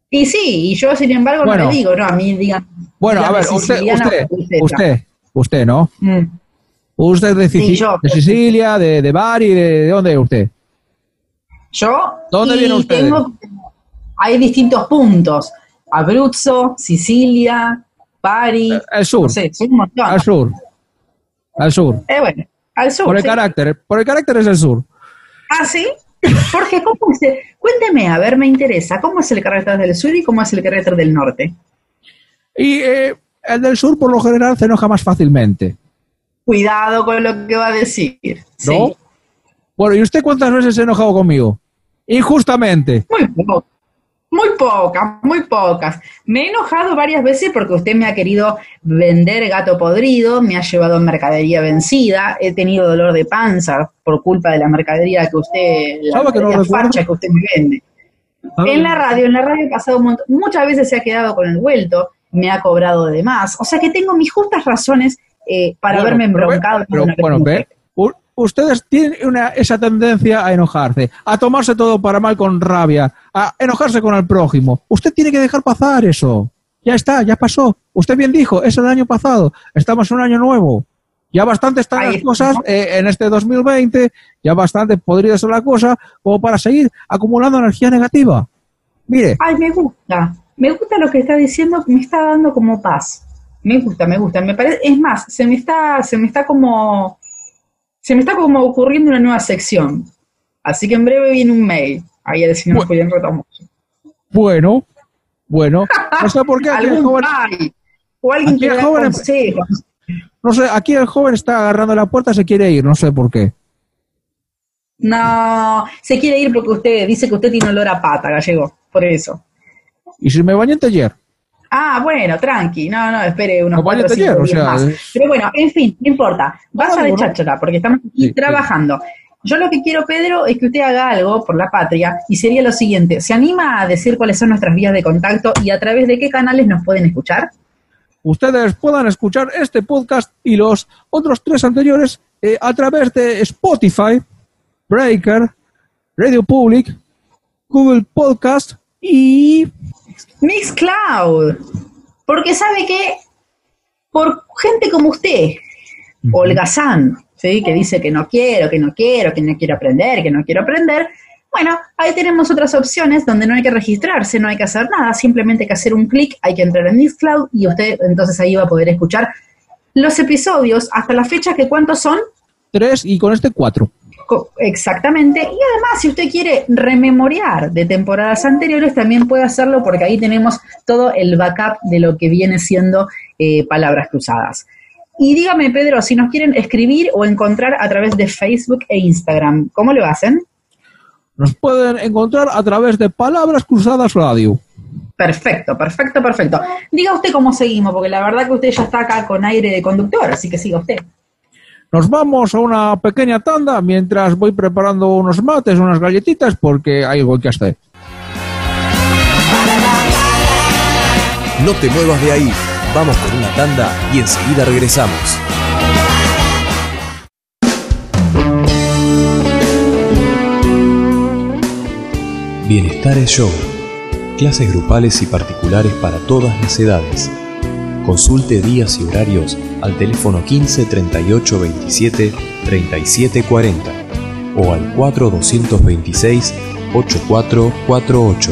Y sí, y yo sin embargo Bueno. no le digo, no, a mí digan. Bueno, a ver, usted, usted, usted, usted, ¿no? Mm. Usted de, Sici- Sí, yo. de Sicilia, de, de Bari, de, ¿de dónde es usted? Yo. ¿Dónde y viene usted? tengo- hay distintos puntos. Abruzzo, Sicilia, Bari. Al sur, No sé, son un montón. al sur, al sur. Eh, bueno, al sur. Por el sí. carácter, por el carácter es el sur. Ah, sí. Jorge, ¿cómo es? el- Cuénteme, a ver, me interesa. ¿Cómo es el carácter del sur y cómo es el carácter del norte? Y eh, el del sur, por lo general, se enoja más fácilmente. Cuidado con lo que va a decir. Sí. ¿No? Bueno, ¿y usted cuántas veces se ha enojado conmigo? Injustamente. Muy poco. Muy pocas, muy pocas. Me he enojado varias veces porque usted me ha querido vender gato podrido, me ha llevado mercadería vencida, he tenido dolor de panza por culpa de la mercadería que usted, la ¿Sabe que no facha que usted me vende. En la radio, en la radio he pasado un montón, muchas veces se ha quedado con el vuelto, me ha cobrado de más. O sea que tengo mis justas razones eh, para Bueno, haberme pero embroncado. pero, una bueno, ve, ustedes tienen una, esa tendencia a enojarse, a tomarse todo para mal con rabia, a enojarse con el prójimo. Usted tiene que dejar pasar eso. Ya está, ya pasó. Usted bien dijo, es el año pasado. Estamos en un año nuevo. Ya bastante están Ahí las cosas eh, en este 2020, ya bastante podría ser la cosa como para seguir acumulando energía negativa. Mire, Ay, me gusta. Me gusta lo que está diciendo, me está dando como paz. Me gusta, me gusta. Me parece, es más, se me está, se me está como, se me está como ocurriendo una nueva sección. Así que en breve viene un mail. Ahí el señor Bu- Julián Retamoso. bueno, bueno, no sé por qué aquí el joven, o alguien aquí que el da joven- consejos. no sé, aquí el joven está agarrando la puerta, se quiere ir, no sé por qué. No, se quiere ir porque usted dice que usted tiene olor a pata, gallego. Por eso. Y si me bañé ayer, Ah, bueno, tranqui, no, no, espere unos No, cuatro o cinco o días sea, más. es- Pero bueno, en fin, no importa, de bueno. cháchara, porque estamos aquí Sí, sí. trabajando. Yo lo que quiero, Pedro, es que usted haga algo por la patria y sería lo siguiente, ¿se anima a decir cuáles son nuestras vías de contacto y a través de qué canales nos pueden escuchar? ustedes puedan escuchar este podcast y los otros tres anteriores eh, a través de Spotify, Breaker, Radio Public, Google Podcast y Mixcloud, porque sabe que por gente como usted, holgazán, ¿sí? que dice que no quiero, que no quiero, que no quiero aprender, que no quiero aprender. Bueno, ahí tenemos otras opciones donde no hay que registrarse, no hay que hacer nada, simplemente hay que hacer un clic, hay que entrar en Mixcloud y usted entonces ahí va a poder escuchar los episodios hasta la fecha que cuántos son tres y con este cuatro. Exactamente. Y además, si usted quiere rememorear de temporadas anteriores, también puede hacerlo porque ahí tenemos todo el backup de lo que viene siendo eh, Palabras Cruzadas. Y dígame, Pedro, si nos quieren escribir o encontrar a través de Facebook e Instagram, ¿cómo lo hacen? Nos pueden encontrar a través de Palabras Cruzadas Radio. Perfecto, perfecto, perfecto. Diga usted cómo seguimos, porque la verdad que usted ya está acá con aire de conductor, así que siga usted. Nos vamos a una pequeña tanda mientras voy preparando unos mates, unas galletitas, porque hay algo que hacer. No te muevas de ahí. Vamos con una tanda y enseguida regresamos. Bienestar es Yoga. Clases grupales y particulares para todas las edades. Consulte días y horarios al teléfono 15 38 27 37 40 o al 4226 8448.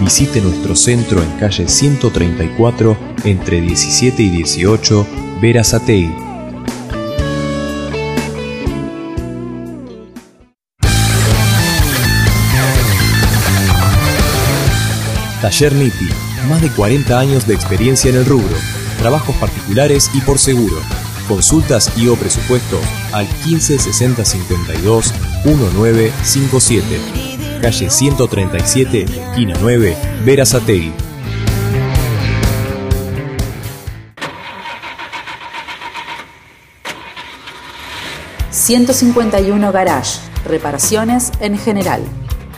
Visite nuestro centro en calle 134 entre 17 y 18 Verazategui. Taller Niti, Más de 40 años de experiencia en el rubro, trabajos particulares y por seguro. Consultas y o presupuesto al 15 60 52 1957. Calle 137, esquina 9, Verazategui. ...151 Garage... ...reparaciones en general...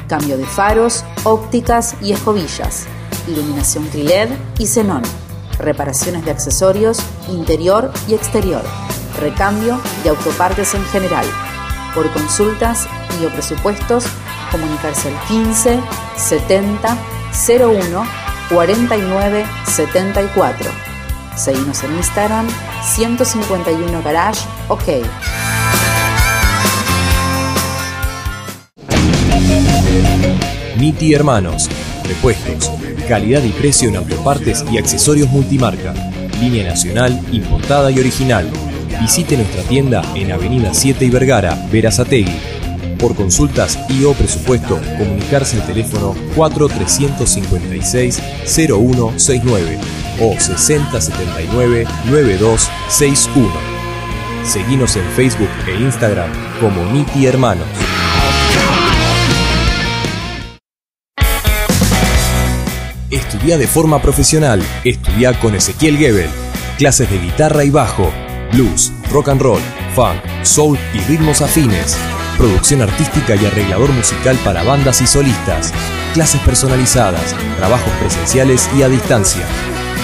...cambio de faros, ópticas y escobillas... ...iluminación triled y xenón reparaciones de accesorios, interior y exterior, recambio y autopartes en general. Por consultas y o presupuestos, comunicarse al 15 70 01 49 74. Seguimos en Instagram 151 Garage OK. Niti Hermanos, repuestos, calidad y precio en autopartes y accesorios multimarca, línea nacional, importada y original. Visite nuestra tienda en Avenida 7 y Vergara, Verazategui. Por consultas y o presupuesto, comunicarse al teléfono 4356-0169 o 6079-9261. Seguimos en Facebook e Instagram como Niti Hermanos. Estudia de forma profesional. Estudia con Ezequiel Gebel. Clases de guitarra y bajo, blues, rock and roll, funk, soul y ritmos afines. Producción artística y arreglador musical para bandas y solistas. Clases personalizadas, trabajos presenciales y a distancia.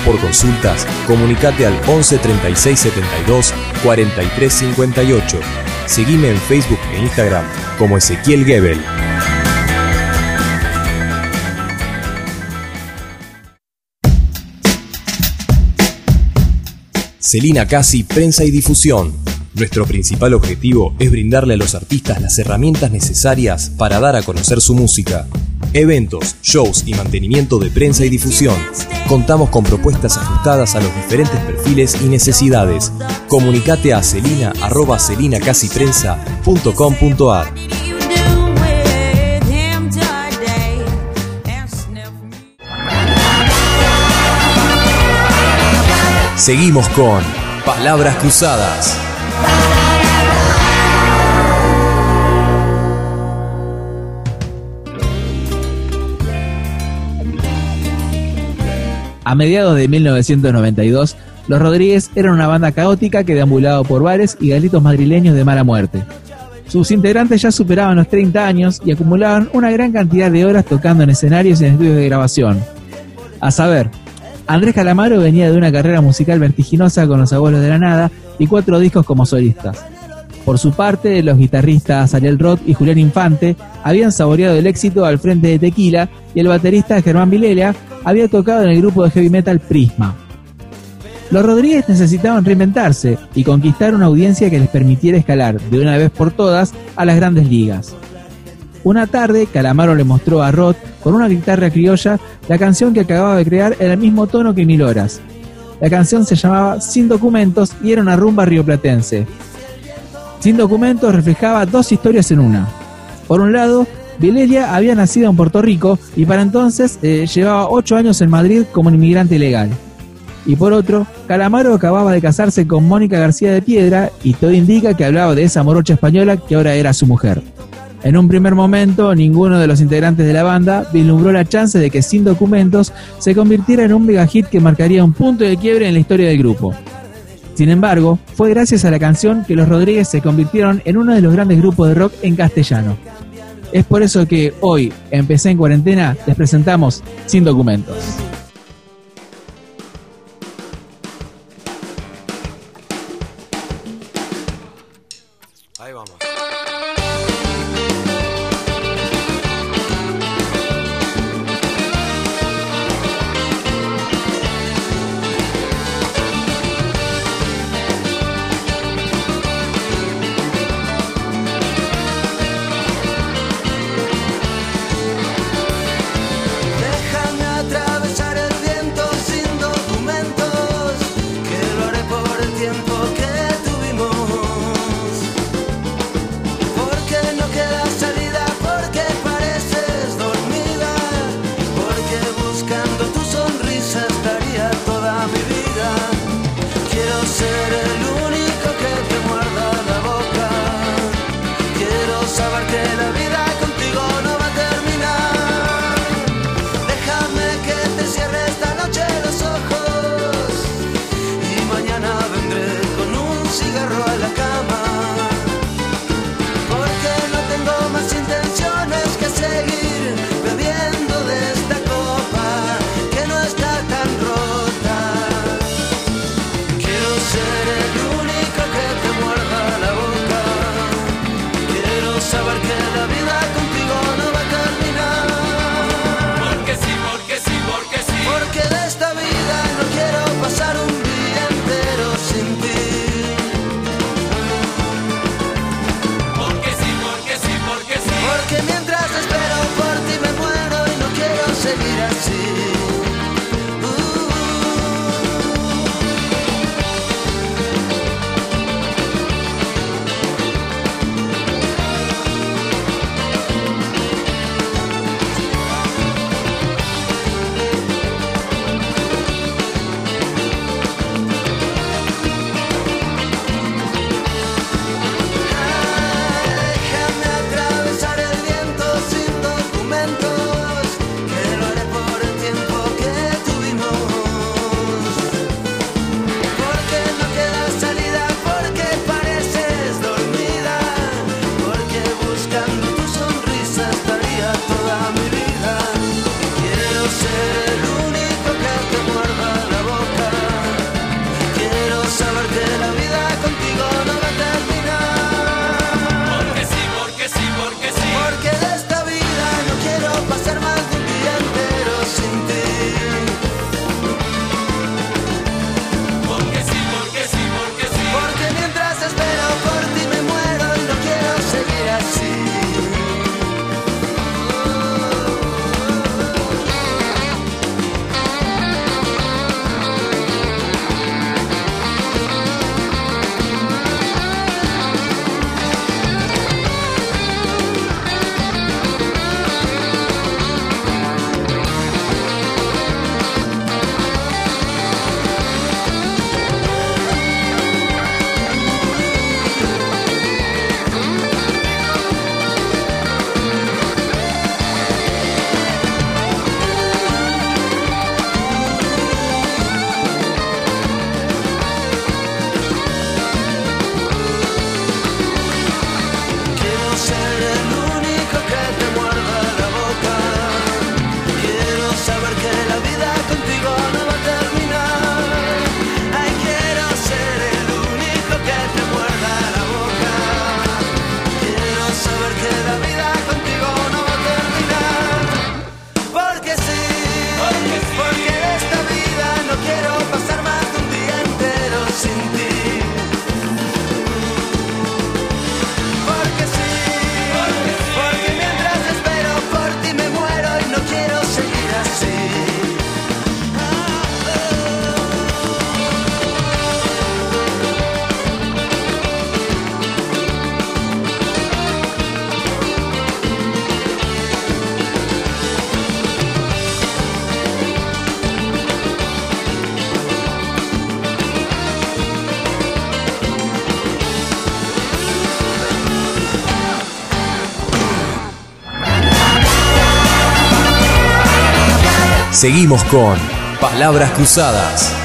Por consultas, comunicate al 11 36 72 43 58. Seguime en Facebook e Instagram como Ezequiel Gebel. Celina Casi Prensa y Difusión. Nuestro principal objetivo es brindarle a los artistas las herramientas necesarias para dar a conocer su música. Eventos, shows y mantenimiento de prensa y difusión. Contamos con propuestas ajustadas a los diferentes perfiles y necesidades. Comunicate a celina.celinacasiprensa.com.ar Seguimos con Palabras Cruzadas. A mediados de 1992, Los Rodríguez eran una banda caótica que deambulaba por bares y galitos madrileños de mala muerte. Sus integrantes ya superaban los 30 años y acumulaban una gran cantidad de horas tocando en escenarios y en estudios de grabación. A saber, Andrés Calamaro venía de una carrera musical vertiginosa con Los Abuelos de la Nada y cuatro discos como solistas. Por su parte, los guitarristas Ariel Roth y Julián Infante habían saboreado el éxito al frente de Tequila y el baterista Germán Vilelia había tocado en el grupo de heavy metal Prisma. Los Rodríguez necesitaban reinventarse y conquistar una audiencia que les permitiera escalar de una vez por todas a las grandes ligas. Una tarde, Calamaro le mostró a Roth, con una guitarra criolla, la canción que acababa de crear en el mismo tono que Mil Horas. La canción se llamaba Sin Documentos y era una rumba rioplatense. Sin Documentos reflejaba dos historias en una. Por un lado, Vilelia había nacido en Puerto Rico y para entonces eh, llevaba ocho años en Madrid como inmigrante ilegal. Y por otro, Calamaro acababa de casarse con Mónica García de Piedra y todo indica que hablaba de esa morocha española que ahora era su mujer. En un primer momento, ninguno de los integrantes de la banda vislumbró la chance de que Sin Documentos se convirtiera en un mega hit que marcaría un punto de quiebre en la historia del grupo. Sin embargo, fue gracias a la canción que los Rodríguez se convirtieron en uno de los grandes grupos de rock en castellano. Es por eso que hoy, empecé en cuarentena, les presentamos Sin Documentos. bien Seguimos con Palabras Cruzadas.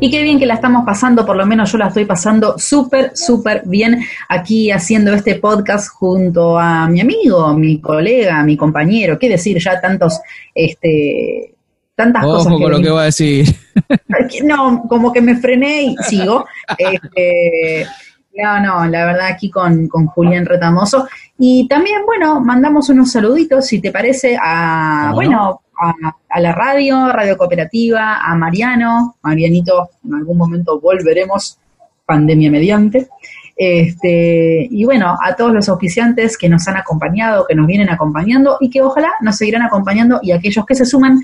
Y qué bien que la estamos pasando, por lo menos yo la estoy pasando súper, súper bien aquí haciendo este podcast junto a mi amigo, mi colega, mi compañero, qué decir, ya tantos, este, tantas cosas. con lo que voy a decir. No, como que me frené y sigo. Este, no, no, la verdad aquí con, con Julián Retamoso. Y también, bueno, mandamos unos saluditos, si te parece, a, bueno, a, la radio, Radio Cooperativa, a Mariano, Marianito, en algún momento volveremos, pandemia mediante. Este, y bueno, a todos los auspiciantes que nos han acompañado, que nos vienen acompañando y que ojalá nos seguirán acompañando y aquellos que se suman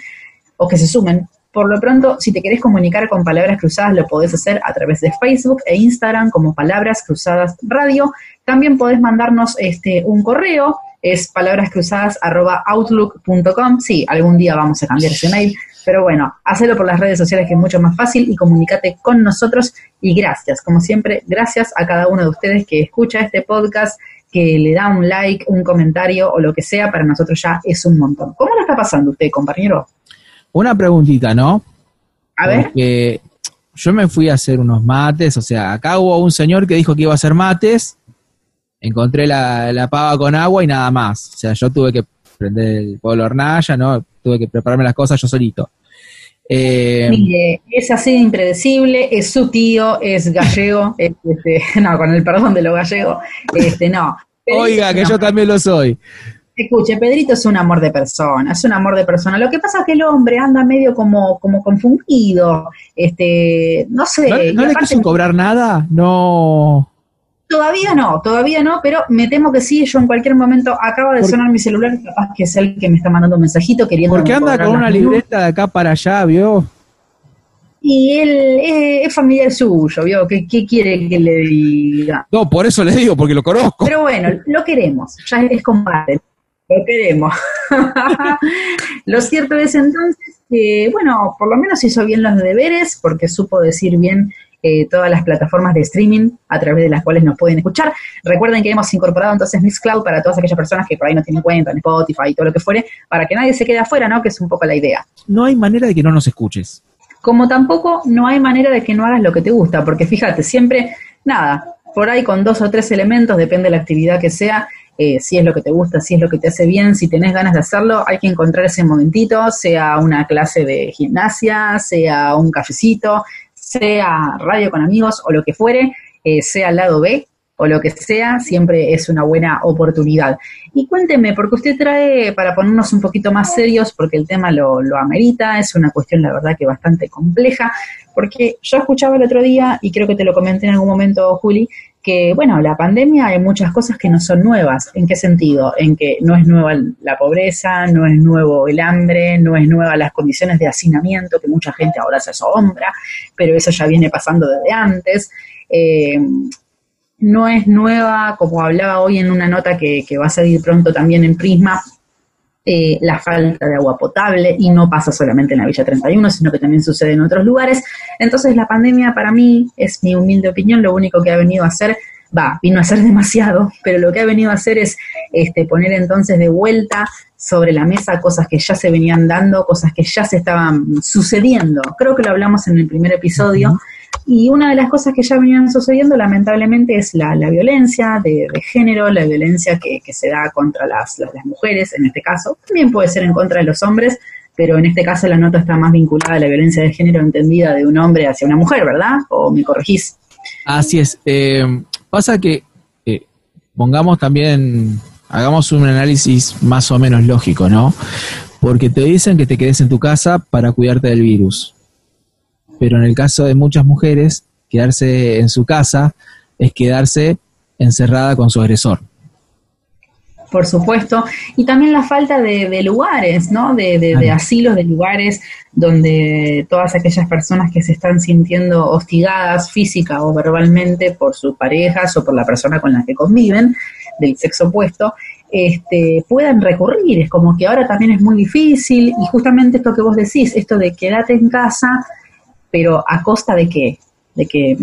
o que se sumen. Por lo pronto, si te querés comunicar con Palabras Cruzadas, lo podés hacer a través de Facebook e Instagram como Palabras Cruzadas Radio. También podés mandarnos este, un correo es palabrascruzadas.outlook.com. Sí, algún día vamos a cambiar ese mail, pero bueno, hacelo por las redes sociales que es mucho más fácil y comunícate con nosotros. Y gracias, como siempre, gracias a cada uno de ustedes que escucha este podcast, que le da un like, un comentario o lo que sea, para nosotros ya es un montón. ¿Cómo lo está pasando usted, compañero? Una preguntita, ¿no? A ver. Porque yo me fui a hacer unos mates, o sea, acá hubo un señor que dijo que iba a hacer mates encontré la, la pava con agua y nada más. O sea, yo tuve que prender el pueblo hornalla, ¿no? Tuve que prepararme las cosas yo solito. Eh, Mire, es así de impredecible, es su tío, es gallego, este, no, con el perdón de lo gallego, este, no. Oiga, que yo también lo soy. Escuche, Pedrito es un amor de persona, es un amor de persona. Lo que pasa es que el hombre anda medio como, como confundido, este, no sé. ¿No, le quiso cobrar nada? No. Todavía no, todavía no, pero me temo que sí. Yo en cualquier momento acaba de sonar mi celular, capaz que es el que me está mandando un mensajito queriendo. ¿Por qué anda con una libreta de acá para allá, vio? Y él eh, es familiar suyo, ¿vio? ¿Qué, ¿Qué, quiere que le diga? No, por eso le digo, porque lo conozco. Pero bueno, lo queremos, ya es compadre, lo queremos. lo cierto es entonces que, bueno, por lo menos hizo bien los deberes, porque supo decir bien eh, todas las plataformas de streaming a través de las cuales nos pueden escuchar. Recuerden que hemos incorporado entonces Mixcloud para todas aquellas personas que por ahí no tienen cuenta en Spotify y todo lo que fuere, para que nadie se quede afuera, ¿no? Que es un poco la idea. No hay manera de que no nos escuches. Como tampoco no hay manera de que no hagas lo que te gusta, porque fíjate, siempre, nada, por ahí con dos o tres elementos, depende de la actividad que sea, eh, si es lo que te gusta, si es lo que te hace bien, si tenés ganas de hacerlo, hay que encontrar ese momentito, sea una clase de gimnasia, sea un cafecito, sea radio con amigos o lo que fuere, eh, sea lado B o lo que sea, siempre es una buena oportunidad. Y cuénteme, porque usted trae, para ponernos un poquito más serios, porque el tema lo, lo amerita, es una cuestión, la verdad, que bastante compleja, porque yo escuchaba el otro día, y creo que te lo comenté en algún momento, Juli, que, bueno, la pandemia hay muchas cosas que no son nuevas. ¿En qué sentido? En que no es nueva la pobreza, no es nuevo el hambre, no es nueva las condiciones de hacinamiento, que mucha gente ahora se asombra, pero eso ya viene pasando desde antes. Eh, no es nueva, como hablaba hoy en una nota que, que va a salir pronto también en Prisma, eh, la falta de agua potable y no pasa solamente en la Villa 31, sino que también sucede en otros lugares. Entonces la pandemia para mí, es mi humilde opinión, lo único que ha venido a hacer, va, vino a ser demasiado, pero lo que ha venido a hacer es este, poner entonces de vuelta sobre la mesa cosas que ya se venían dando, cosas que ya se estaban sucediendo. Creo que lo hablamos en el primer episodio. Y una de las cosas que ya venían sucediendo, lamentablemente, es la, violencia de, género, la violencia que, se da contra las, las, mujeres, en este caso. También puede ser en contra de los hombres, pero en este caso la nota está más vinculada a la violencia de género entendida de un hombre hacia una mujer, ¿verdad? ¿O me corregís? Así es. Eh, pasa que, eh, pongamos también, hagamos un análisis más o menos lógico, ¿no? Porque te dicen que te quedes en tu casa para cuidarte del virus pero en el caso de muchas mujeres, quedarse en su casa es quedarse encerrada con su agresor. Por supuesto, y también la falta de, lugares, ¿no? De, de, asilos, de lugares donde todas aquellas personas que se están sintiendo hostigadas física o verbalmente por sus parejas o por la persona con la que conviven, del sexo opuesto, este, puedan recurrir. Es como que ahora también es muy difícil y justamente esto que vos decís, esto de quédate en casa, pero a costa de qué? De que,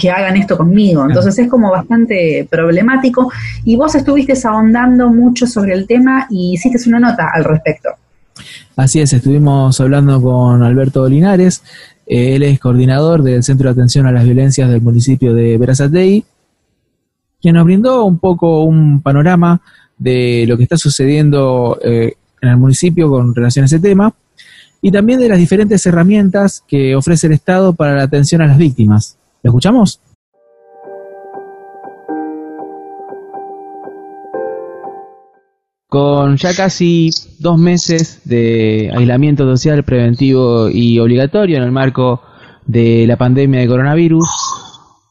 que hagan esto conmigo. Entonces es como bastante problemático. Y vos estuviste ahondando mucho sobre el tema y hiciste una nota al respecto. Así es, estuvimos hablando con Alberto Linares, él es coordinador del Centro de Atención a las Violencias del municipio de Verazatei, quien nos brindó un poco un panorama de lo que está sucediendo eh, en el municipio con relación a ese tema y también de las diferentes herramientas que ofrece el Estado para la atención a las víctimas. ¿Lo escuchamos? Con ya casi dos meses de aislamiento social preventivo y obligatorio en el marco de la pandemia de coronavirus,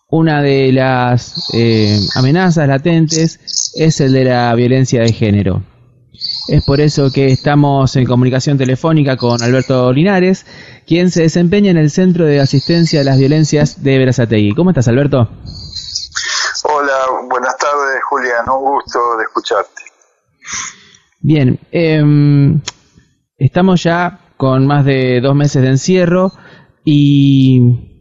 una de las eh, amenazas latentes es el de la violencia de género. Es por eso que estamos en comunicación telefónica con Alberto Linares, quien se desempeña en el Centro de Asistencia a las Violencias de Verazategui. ¿Cómo estás, Alberto? Hola, buenas tardes, Julián. Un gusto de escucharte. Bien, em, estamos ya con más de dos meses de encierro y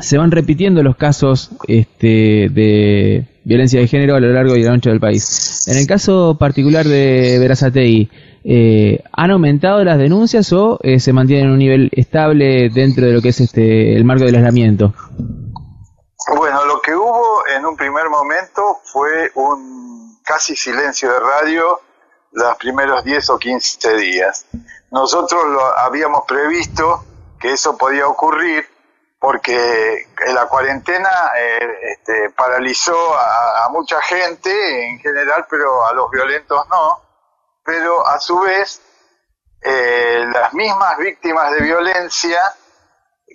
se van repitiendo los casos este, de violencia de género a lo largo y ancho del país. En el caso particular de Verazatei, eh, ¿han aumentado las denuncias o eh, se mantienen en un nivel estable dentro de lo que es este el marco del aislamiento? Bueno, lo que hubo en un primer momento fue un casi silencio de radio los primeros 10 o 15 días. Nosotros lo habíamos previsto que eso podía ocurrir porque la cuarentena eh, este, paralizó a, mucha gente en general, pero a los violentos no. Pero a su vez, eh, las mismas víctimas de violencia,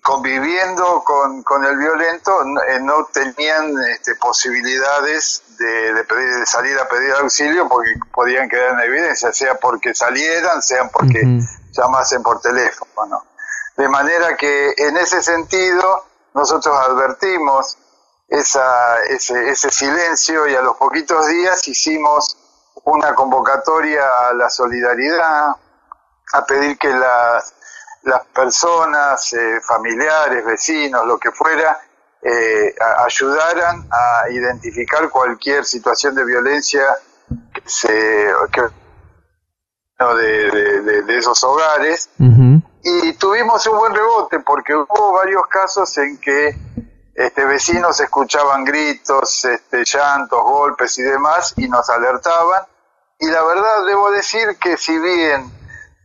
conviviendo con, con el violento, no, eh, tenían este, posibilidades de, de, salir a pedir auxilio porque podían quedar en evidencia, sea porque salieran, sea porque llamasen por teléfono. De manera que en ese sentido nosotros advertimos ese, ese silencio y a los poquitos días hicimos una convocatoria a la solidaridad, a pedir que las, las personas, eh, familiares, vecinos, lo que fuera, eh, ayudaran a identificar cualquier situación de violencia que se que, de, de, esos hogares y tuvimos un buen rebote porque hubo varios casos en que este, vecinos escuchaban gritos, este, llantos, golpes y demás y nos alertaban. Y la verdad debo decir que si bien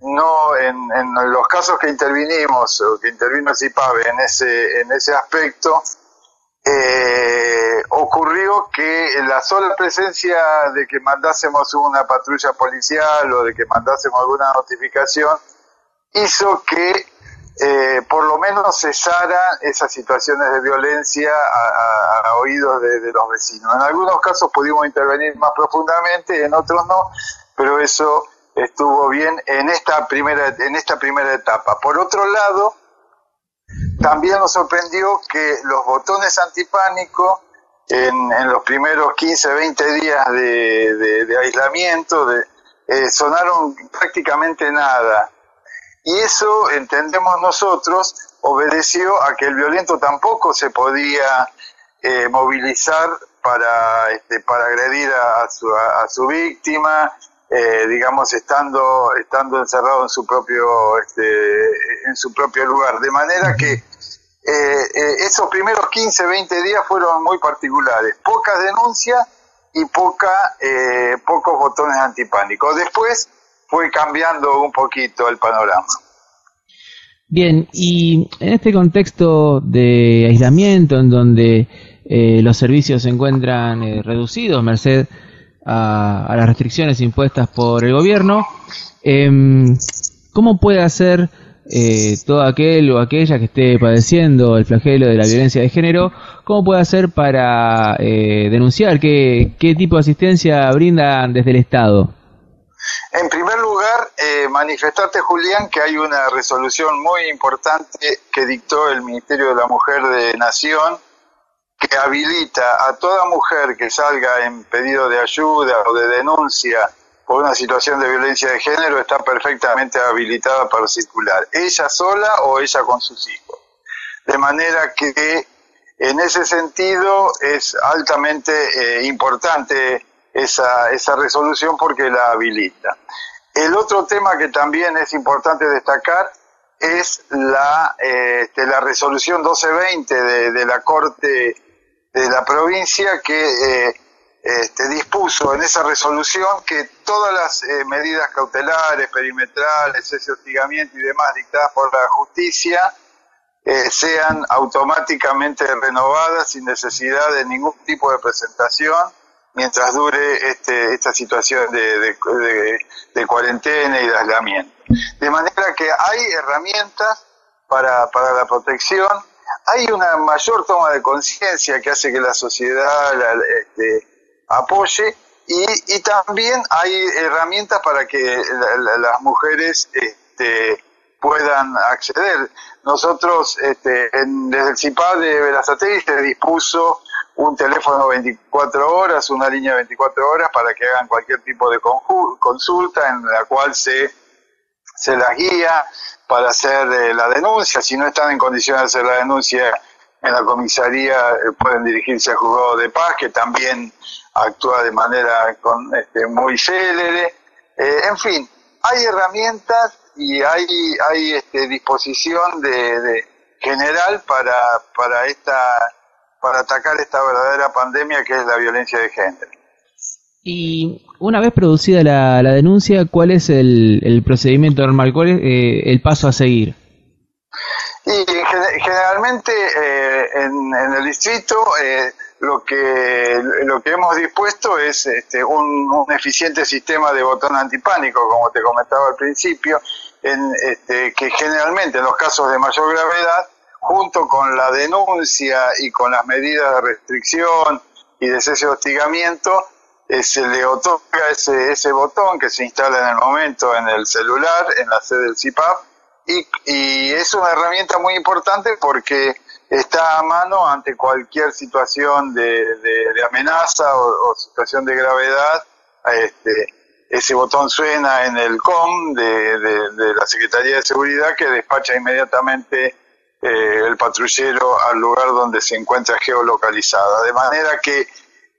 no en, los casos que intervinimos o que intervino CIPAVE en ese, en ese aspecto, eh, ocurrió que la sola presencia de que mandásemos una patrulla policial o de que mandásemos alguna notificación hizo que eh, por lo menos cesara esas situaciones de violencia a, oídos de, los vecinos. En algunos casos pudimos intervenir más profundamente, en otros no, pero eso estuvo bien en esta primera, en esta primera etapa. Por otro lado, también nos sorprendió que los botones antipánico en, en los primeros 15, 20 días de, aislamiento de, eh, sonaron prácticamente nada y eso, entendemos nosotros, obedeció a que el violento tampoco se podía eh, movilizar para, este, para agredir a, su, a, su víctima, eh, digamos, estando, estando encerrado en su propio, este, en su propio lugar. De manera que eh, esos primeros 15, 20 días fueron muy particulares. Pocas denuncias y poca, pocos botones antipánicos. Después, fue cambiando un poquito el panorama. Bien, y en este contexto de aislamiento, en donde eh, los servicios se encuentran eh, reducidos, merced a, las restricciones impuestas por el gobierno, em, ¿cómo puede hacer eh, todo aquel o aquella que esté padeciendo el flagelo de la violencia de género, cómo puede hacer para denunciar? ¿Qué, ¿Qué tipo de asistencia brindan desde el Estado? En primer eh, manifestarte, Julián, que hay una resolución muy importante que dictó el Ministerio de la Mujer de Nación que habilita a toda mujer que salga en pedido de ayuda o de denuncia por una situación de violencia de género está perfectamente habilitada para circular, ella sola o ella con sus hijos. De manera que en ese sentido es altamente eh, importante esa, esa resolución porque la habilita. El otro tema que también es importante destacar es la, este, la resolución 1220 de, de, la Corte de la provincia que eh, este, dispuso en esa resolución que todas las eh, medidas cautelares, perimetrales, ese hostigamiento y demás dictadas por la justicia eh, sean automáticamente renovadas sin necesidad de ningún tipo de presentación mientras dure este, esta situación de, de, cuarentena y de aislamiento. De manera que hay herramientas para, para la protección, hay una mayor toma de conciencia que hace que la sociedad este, apoye y, y, también hay herramientas para que las mujeres este, puedan acceder. Nosotros, este, desde el CIPAD de Verazategui se dispuso un teléfono 24 horas, una línea 24 horas para que hagan cualquier tipo de consulta en la cual se, se las guía para hacer eh, la denuncia. Si no están en condiciones de hacer la denuncia en la comisaría, eh, pueden dirigirse al juzgado de paz, que también actúa de manera con, este, muy célere. Eh, en fin, hay herramientas y hay, hay este, disposición de, general para, para, esta, para atacar esta verdadera pandemia que es la violencia de género. Y una vez producida la, la denuncia, ¿cuál es el, el procedimiento normal? ¿Cuál es eh, el paso a seguir? Y generalmente eh, en, en, el distrito eh, lo que lo que hemos dispuesto es este, un, un, eficiente sistema de botón antipánico, como te comentaba al principio, en, este, que generalmente en los casos de mayor gravedad, junto con la denuncia y con las medidas de restricción y de cese de hostigamiento, eh, se le otorga ese, ese botón que se instala en el momento en el celular, en la sede del CIPAP, y, es una herramienta muy importante porque está a mano ante cualquier situación de, amenaza o, situación de gravedad. Este, ese botón suena en el COM de, la Secretaría de Seguridad que despacha inmediatamente eh, el patrullero al lugar donde se encuentra geolocalizada. De manera que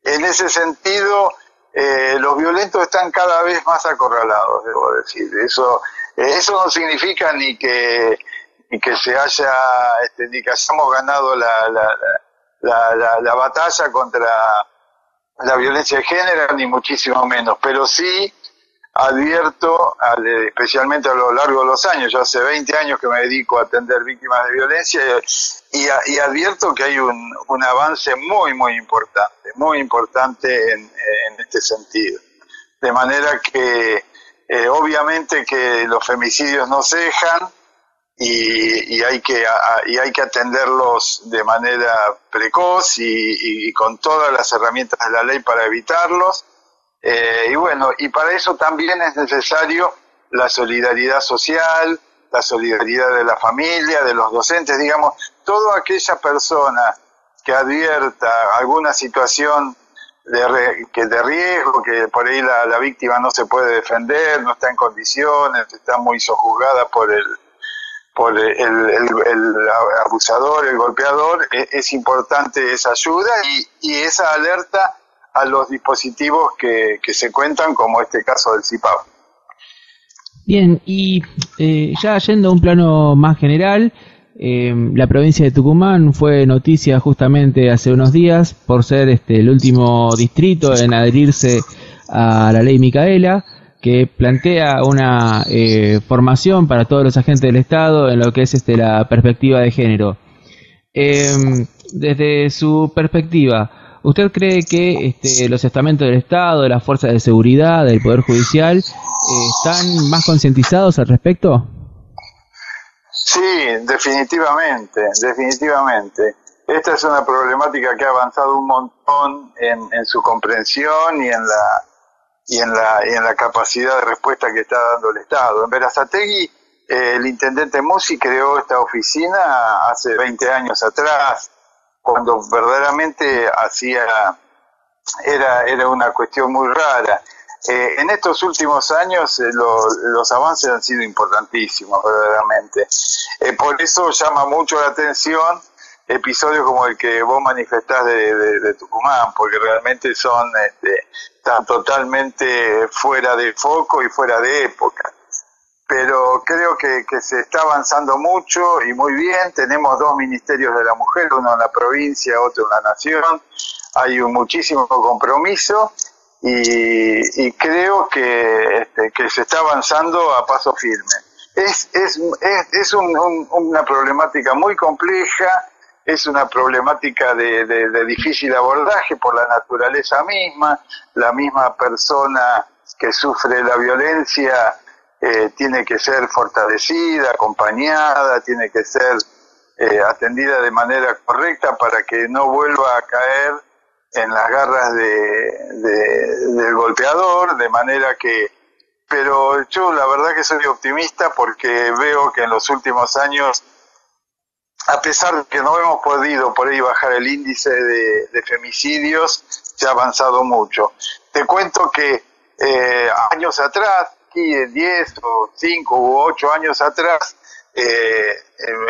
en ese sentido eh, los violentos están cada vez más acorralados, debo decir. Eso, eh, eso no significa ni que y que se haya, este, ni que hayamos ganado la, la, la, la, batalla contra la violencia de género, ni muchísimo menos, pero sí advierto, especialmente a lo largo de los años, yo hace 20 años que me dedico a atender víctimas de violencia y, y advierto que hay un, avance muy, muy importante, muy importante en, este sentido. De manera que eh, obviamente que los femicidios no se dejan, y, hay que y hay que atenderlos de manera precoz y, con todas las herramientas de la ley para evitarlos eh, y bueno y para eso también es necesario la solidaridad social la solidaridad de la familia de los docentes digamos toda aquella persona que advierta alguna situación de, que de riesgo, que por ahí la, víctima no se puede defender, no está en condiciones, está muy sojuzgada por el, por el, el, abusador, el golpeador, e, es, importante esa ayuda y, esa alerta a los dispositivos que, que se cuentan, como este caso del CIPAP. Bien, y eh, ya yendo a un plano más general, eh, la provincia de Tucumán fue noticia justamente hace unos días por ser este, el último distrito en adherirse a la ley Micaela que plantea una eh, formación para todos los agentes del Estado en lo que es este, la perspectiva de género. Em, desde su perspectiva, ¿usted cree que este, los estamentos del Estado, de las fuerzas de seguridad, del Poder Judicial, eh, están más concientizados al respecto? Sí, definitivamente, definitivamente. Esta es una problemática que ha avanzado un montón en, en su comprensión y en la y en la, y en la capacidad de respuesta que está dando el Estado. En Verazategui, eh, el intendente Musi creó esta oficina hace 20 años atrás, cuando verdaderamente hacía, era, era una cuestión muy rara. Eh, en estos últimos años eh, los avances han sido importantísimos, verdaderamente. por eso llama mucho la atención episodios como el que vos manifestás de, Tucumán, porque realmente son este, están totalmente fuera de foco y fuera de época. Pero creo que, que se está avanzando mucho y muy bien. Tenemos dos ministerios de la mujer, uno en la provincia, otro en la nación. Hay un muchísimo compromiso y, creo que, este, que se está avanzando a paso firme. Es, es, es, una problemática muy compleja, es una problemática de, difícil abordaje por la naturaleza misma, la misma persona que sufre la violencia eh, tiene que ser fortalecida, acompañada, tiene que ser eh, atendida de manera correcta para que no vuelva a caer en las garras de, del golpeador, de manera que... Pero yo la verdad que soy optimista porque veo que en los últimos años, a pesar de que no hemos podido por ahí bajar el índice de, femicidios, se ha avanzado mucho. Te cuento que eh, años atrás, 10 o 5 u 8 años atrás, eh,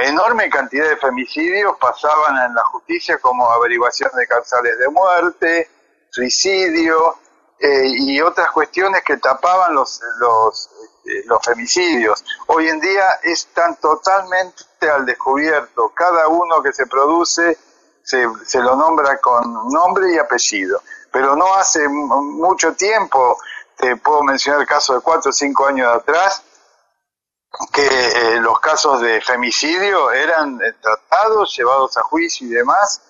enorme cantidad de femicidios pasaban en la justicia como averiguación de causales de muerte, suicidio eh, y otras cuestiones que tapaban los, los, eh, los femicidios. Hoy en día están totalmente al descubierto. Cada uno que se produce se, se lo nombra con nombre y apellido. Pero no hace mucho tiempo, te puedo mencionar el caso de cuatro o cinco años atrás, que eh, los casos de femicidio eran eh, tratados, llevados a juicio y demás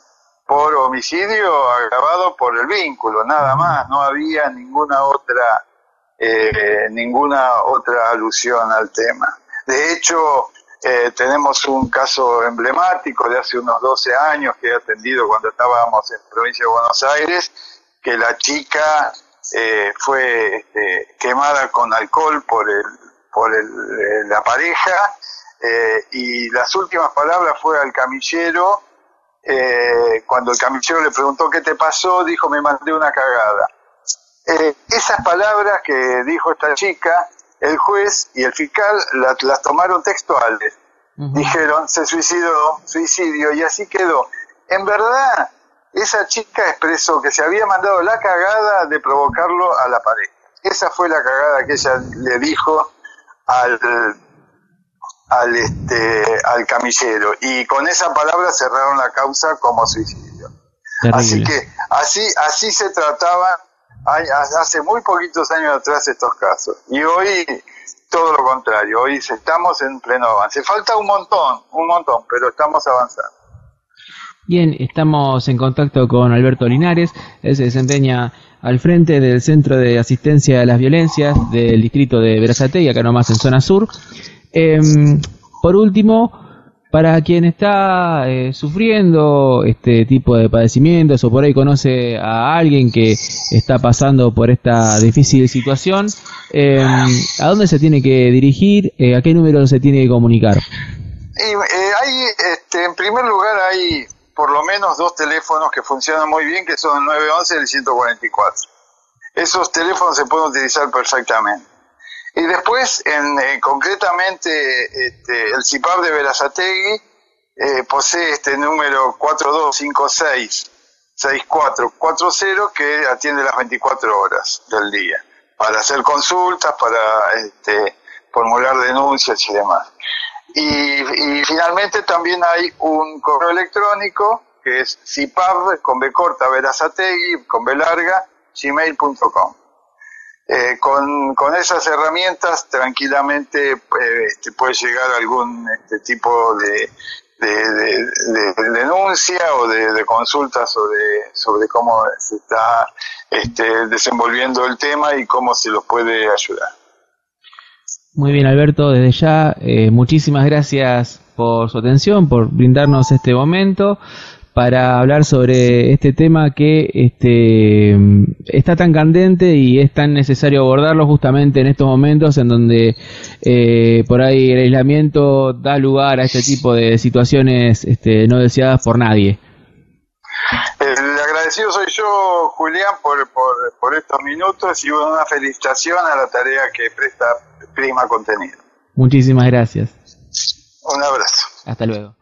por homicidio agravado por el vínculo, nada más, no había ninguna otra eh, ninguna otra alusión al tema. De hecho, tenemos un caso emblemático de hace unos 12 años que he atendido cuando estábamos en provincia de Buenos Aires, que la chica fue este, quemada con alcohol por el por el, eh, la pareja eh, y las últimas palabras fue al camillero, eh, cuando el camillero le preguntó qué te pasó, dijo me mandé una cagada. esas palabras que dijo esta chica, el juez y el fiscal las tomaron textuales. Dijeron, se suicidó, suicidio, y así quedó. En verdad, esa chica expresó que se había mandado la cagada de provocarlo a la pareja. Esa fue la cagada que ella le dijo al, al, este, al camillero y con esa palabra cerraron la causa como suicidio. Así que así, así se trataba hace muy poquitos años atrás estos casos y hoy todo lo contrario, hoy estamos en pleno avance. Falta un montón, un montón, pero estamos avanzando. Bien, estamos en contacto con Alberto Linares, él se desempeña al frente del Centro de Asistencia a las Violencias del distrito de Verazategui, acá nomás en zona sur. Em, por último, para quien está eh, sufriendo este tipo de padecimientos o por ahí conoce a alguien que está pasando por esta difícil situación, em, ¿a dónde se tiene que dirigir? Eh, ¿A qué número se tiene que comunicar? Eh, hay, este, en primer lugar, hay por lo menos dos teléfonos que funcionan muy bien, que son el 911 y el 144. Esos teléfonos se pueden utilizar perfectamente. Y después, en, eh, concretamente, este, el CIPAP de Verazategui eh, posee este número 4256-6440 que atiende las 24 horas del día para hacer consultas, para este, formular denuncias y demás. Y, finalmente también hay un correo electrónico que es cipar con B corta verazategui con B larga gmail.com. Eh, con, con, esas herramientas tranquilamente eh, este, puede llegar algún este, tipo de, denuncia o de, consulta sobre, sobre cómo se está este, desenvolviendo el tema y cómo se los puede ayudar. Muy bien, Alberto, desde ya, eh, muchísimas gracias por su atención, por brindarnos este momento para hablar sobre este tema que este, está tan candente y es tan necesario abordarlo justamente en estos momentos en donde eh, por ahí el aislamiento da lugar a este tipo de situaciones este, no deseadas por nadie. El agradecido soy yo, Julián, por, por, por estos minutos y una felicitación a la tarea que presta Prima Contenido. Muchísimas gracias. Un abrazo. Hasta luego.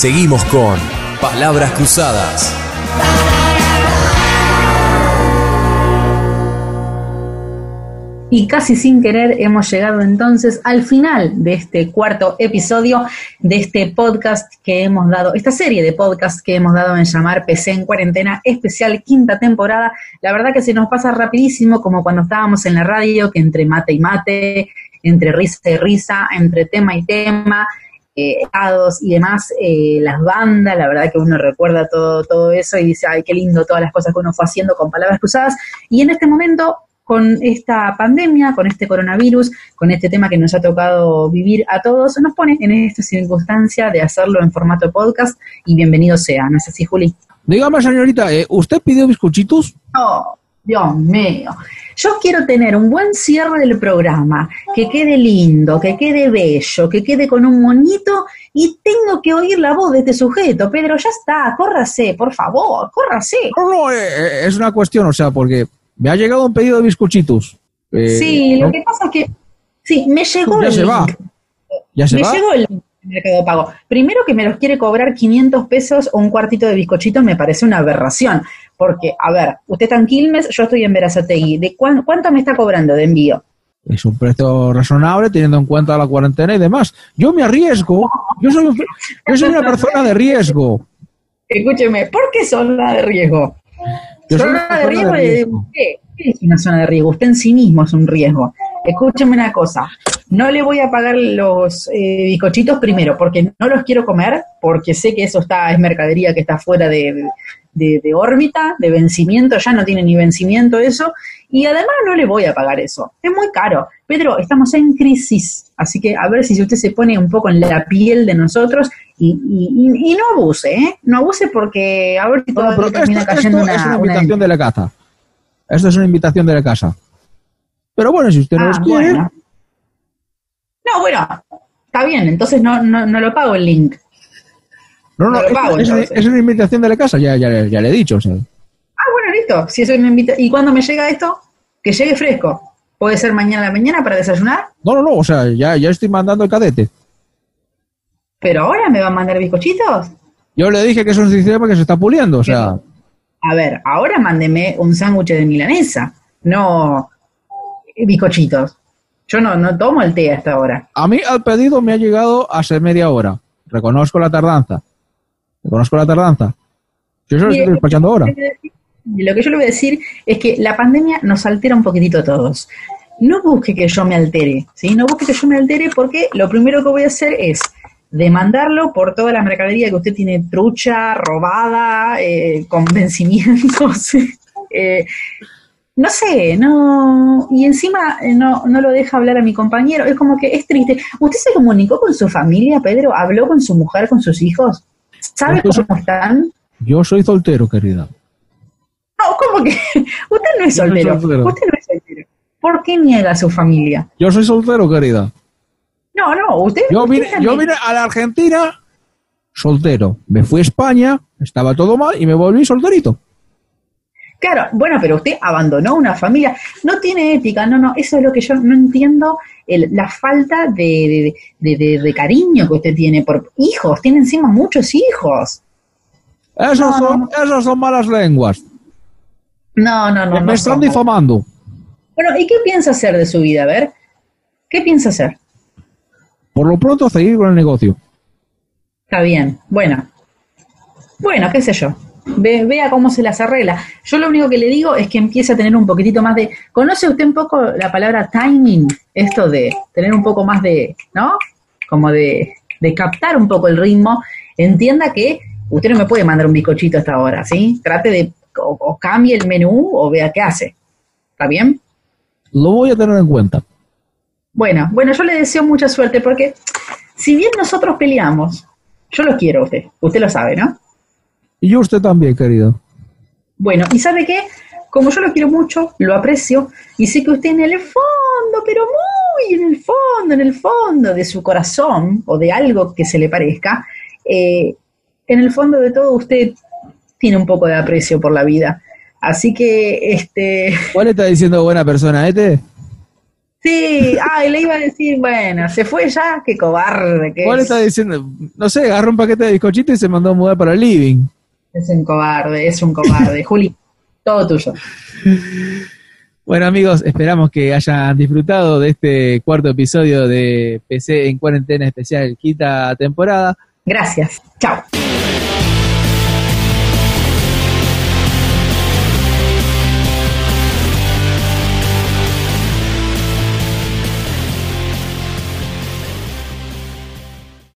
Seguimos con Palabras Cruzadas. Y casi sin querer hemos llegado entonces al final de este cuarto episodio de este podcast que hemos dado, esta serie de podcasts que hemos dado en llamar PC en cuarentena especial quinta temporada. La verdad que se nos pasa rapidísimo como cuando estábamos en la radio, que entre mate y mate, entre risa y risa, entre tema y tema, eh, y demás, eh, las bandas, la verdad que uno recuerda todo, todo eso y dice, ay, qué lindo todas las cosas que uno fue haciendo con palabras cruzadas. Y en este momento con esta pandemia, con este coronavirus, con este tema que nos ha tocado vivir a todos, nos pone en esta circunstancia de hacerlo en formato podcast y bienvenido sea. ¿No es así, Juli? Dígame, señorita, ¿eh, ¿usted pidió bizcochitos? No, Dios mío. Yo quiero tener un buen cierre del programa, que quede lindo, que quede bello, que quede con un monito y tengo que oír la voz de este sujeto. Pedro, ya está, córrase, por favor, córrase. No, no, eh, eh, es una cuestión, o sea, porque me ha llegado un pedido de bizcochitos. Eh, sí, lo que pasa es que. Sí, me llegó ya el se link. Va. Ya se me va. llegó el Mercado Pago. Primero que me los quiere cobrar 500 pesos o un cuartito de bizcochito me parece una aberración. Porque, a ver, usted está en Quilmes, yo estoy en Verazategui. ¿De cuán- cuánto me está cobrando de envío? Es un precio razonable teniendo en cuenta la cuarentena y demás. Yo me arriesgo. Yo soy, un- yo soy una persona de riesgo. Escúcheme, ¿por qué zona de riesgo? Yo zona una de riesgo de, riesgo. ¿qué? ¿Qué es una zona de riesgo? Usted en sí mismo es un riesgo. Escúcheme una cosa, no le voy a pagar los eh, bizcochitos primero porque no los quiero comer, porque sé que eso está es mercadería que está fuera de, de- de órbita, de vencimiento, ya no tiene ni vencimiento eso, y además no le voy a pagar eso. Es muy caro. Pedro, estamos en crisis, así que a ver si usted se pone un poco en la piel de nosotros y, y- y- no abuse, ¿eh? No abuse porque a ver si todo esto, termina esto cayendo es una, una una invitación de la casa. Esto es una invitación de la casa. Pero bueno, si usted no Ah, los quiere, bueno. No, bueno, está bien, entonces no, no, no lo pago el link. no, no, no lo esto pago, es, es una invitación de la casa, ya, ya, ya le he dicho. o sea. Ah, bueno, listo. Si eso me invita ¿Y cuándo me llega esto? Que llegue fresco. ¿Puede ser mañana a la mañana para desayunar? No, no, no, o sea, ya, ya estoy mandando el cadete. ¿Pero ahora me va a mandar bizcochitos? Yo le dije que es un sistema que se está puliendo, o sea, A ver, ahora mándeme un sándwich de milanesa, no bizcochitos. Yo no, no tomo el té hasta ahora. a mí al pedido me ha llegado hace media hora. Reconozco la tardanza. Reconozco la tardanza. Yo se lo Mire, estoy despachando ahora. Lo que yo le voy a decir es que la pandemia nos altera un poquitito a todos. No busque que yo me altere, ¿sí? No busque que yo me altere porque lo primero que voy a hacer es demandarlo por toda la mercadería que usted tiene trucha, robada, eh, con vencimientos. eh, no sé, no. Y encima eh, no, no lo deja hablar a mi compañero. Es como que es triste. ¿Usted se comunicó con su familia, Pedro? ¿Habló con su mujer, con sus hijos? ¿Sabe cómo están? Yo soy soltero, querida. No, ¿cómo que? Usted no es soltero. soltero. Usted no es soltero. ¿Por qué niega a su familia? Yo soy soltero, querida. No, no, usted. Yo usted vine, también- yo vine a la Argentina soltero. Me fui a España, estaba todo mal y me volví solterito. Claro, bueno, pero usted abandonó una familia. No tiene ética, no, no. Eso es lo que yo no entiendo. el- la falta de, de- de- de- de cariño que usted tiene por hijos. Tiene encima muchos hijos. Esas, No, son, no, son malas lenguas. No, no, no. me están difamando. Bueno, ¿y qué piensa hacer de su vida? A ver. ¿Qué piensa hacer? Por lo pronto, seguir con el negocio. Está bien. Bueno. Bueno, qué sé yo. Ve- vea cómo se las arregla. Yo lo único que le digo es que empiece a tener un poquitito más de... ¿Conoce usted un poco la palabra timing? Esto de tener un poco más de... ¿No? Como de, de captar un poco el ritmo. Entienda que usted no me puede mandar un bizcochito hasta ahora, ¿sí? Trate de... O, o cambie el menú o vea qué hace. ¿Está bien? Lo voy a tener en cuenta. Bueno, bueno, yo le deseo mucha suerte porque si bien nosotros peleamos, yo lo quiero a usted. Usted lo sabe, ¿no? Y yo usted también, querido. Bueno, ¿y sabe qué? Como yo lo quiero mucho, lo aprecio y sé que usted en el fondo, pero muy en el fondo, en el fondo de su corazón o de algo que se le parezca, eh, en el fondo de todo usted tiene un poco de aprecio por la vida. Así que, este, ¿Cuál está diciendo buena persona, este? Sí, ay, le iba a decir, bueno, se fue ya, qué cobarde que ¿Cuál es. está diciendo? No sé, agarró un paquete de bizcochitos y se mandó a mudar para el living. Es un cobarde, es un cobarde. Juli, todo tuyo. Bueno amigos, esperamos que hayan disfrutado de este cuarto episodio de PC en cuarentena especial quinta temporada. Gracias. Chao.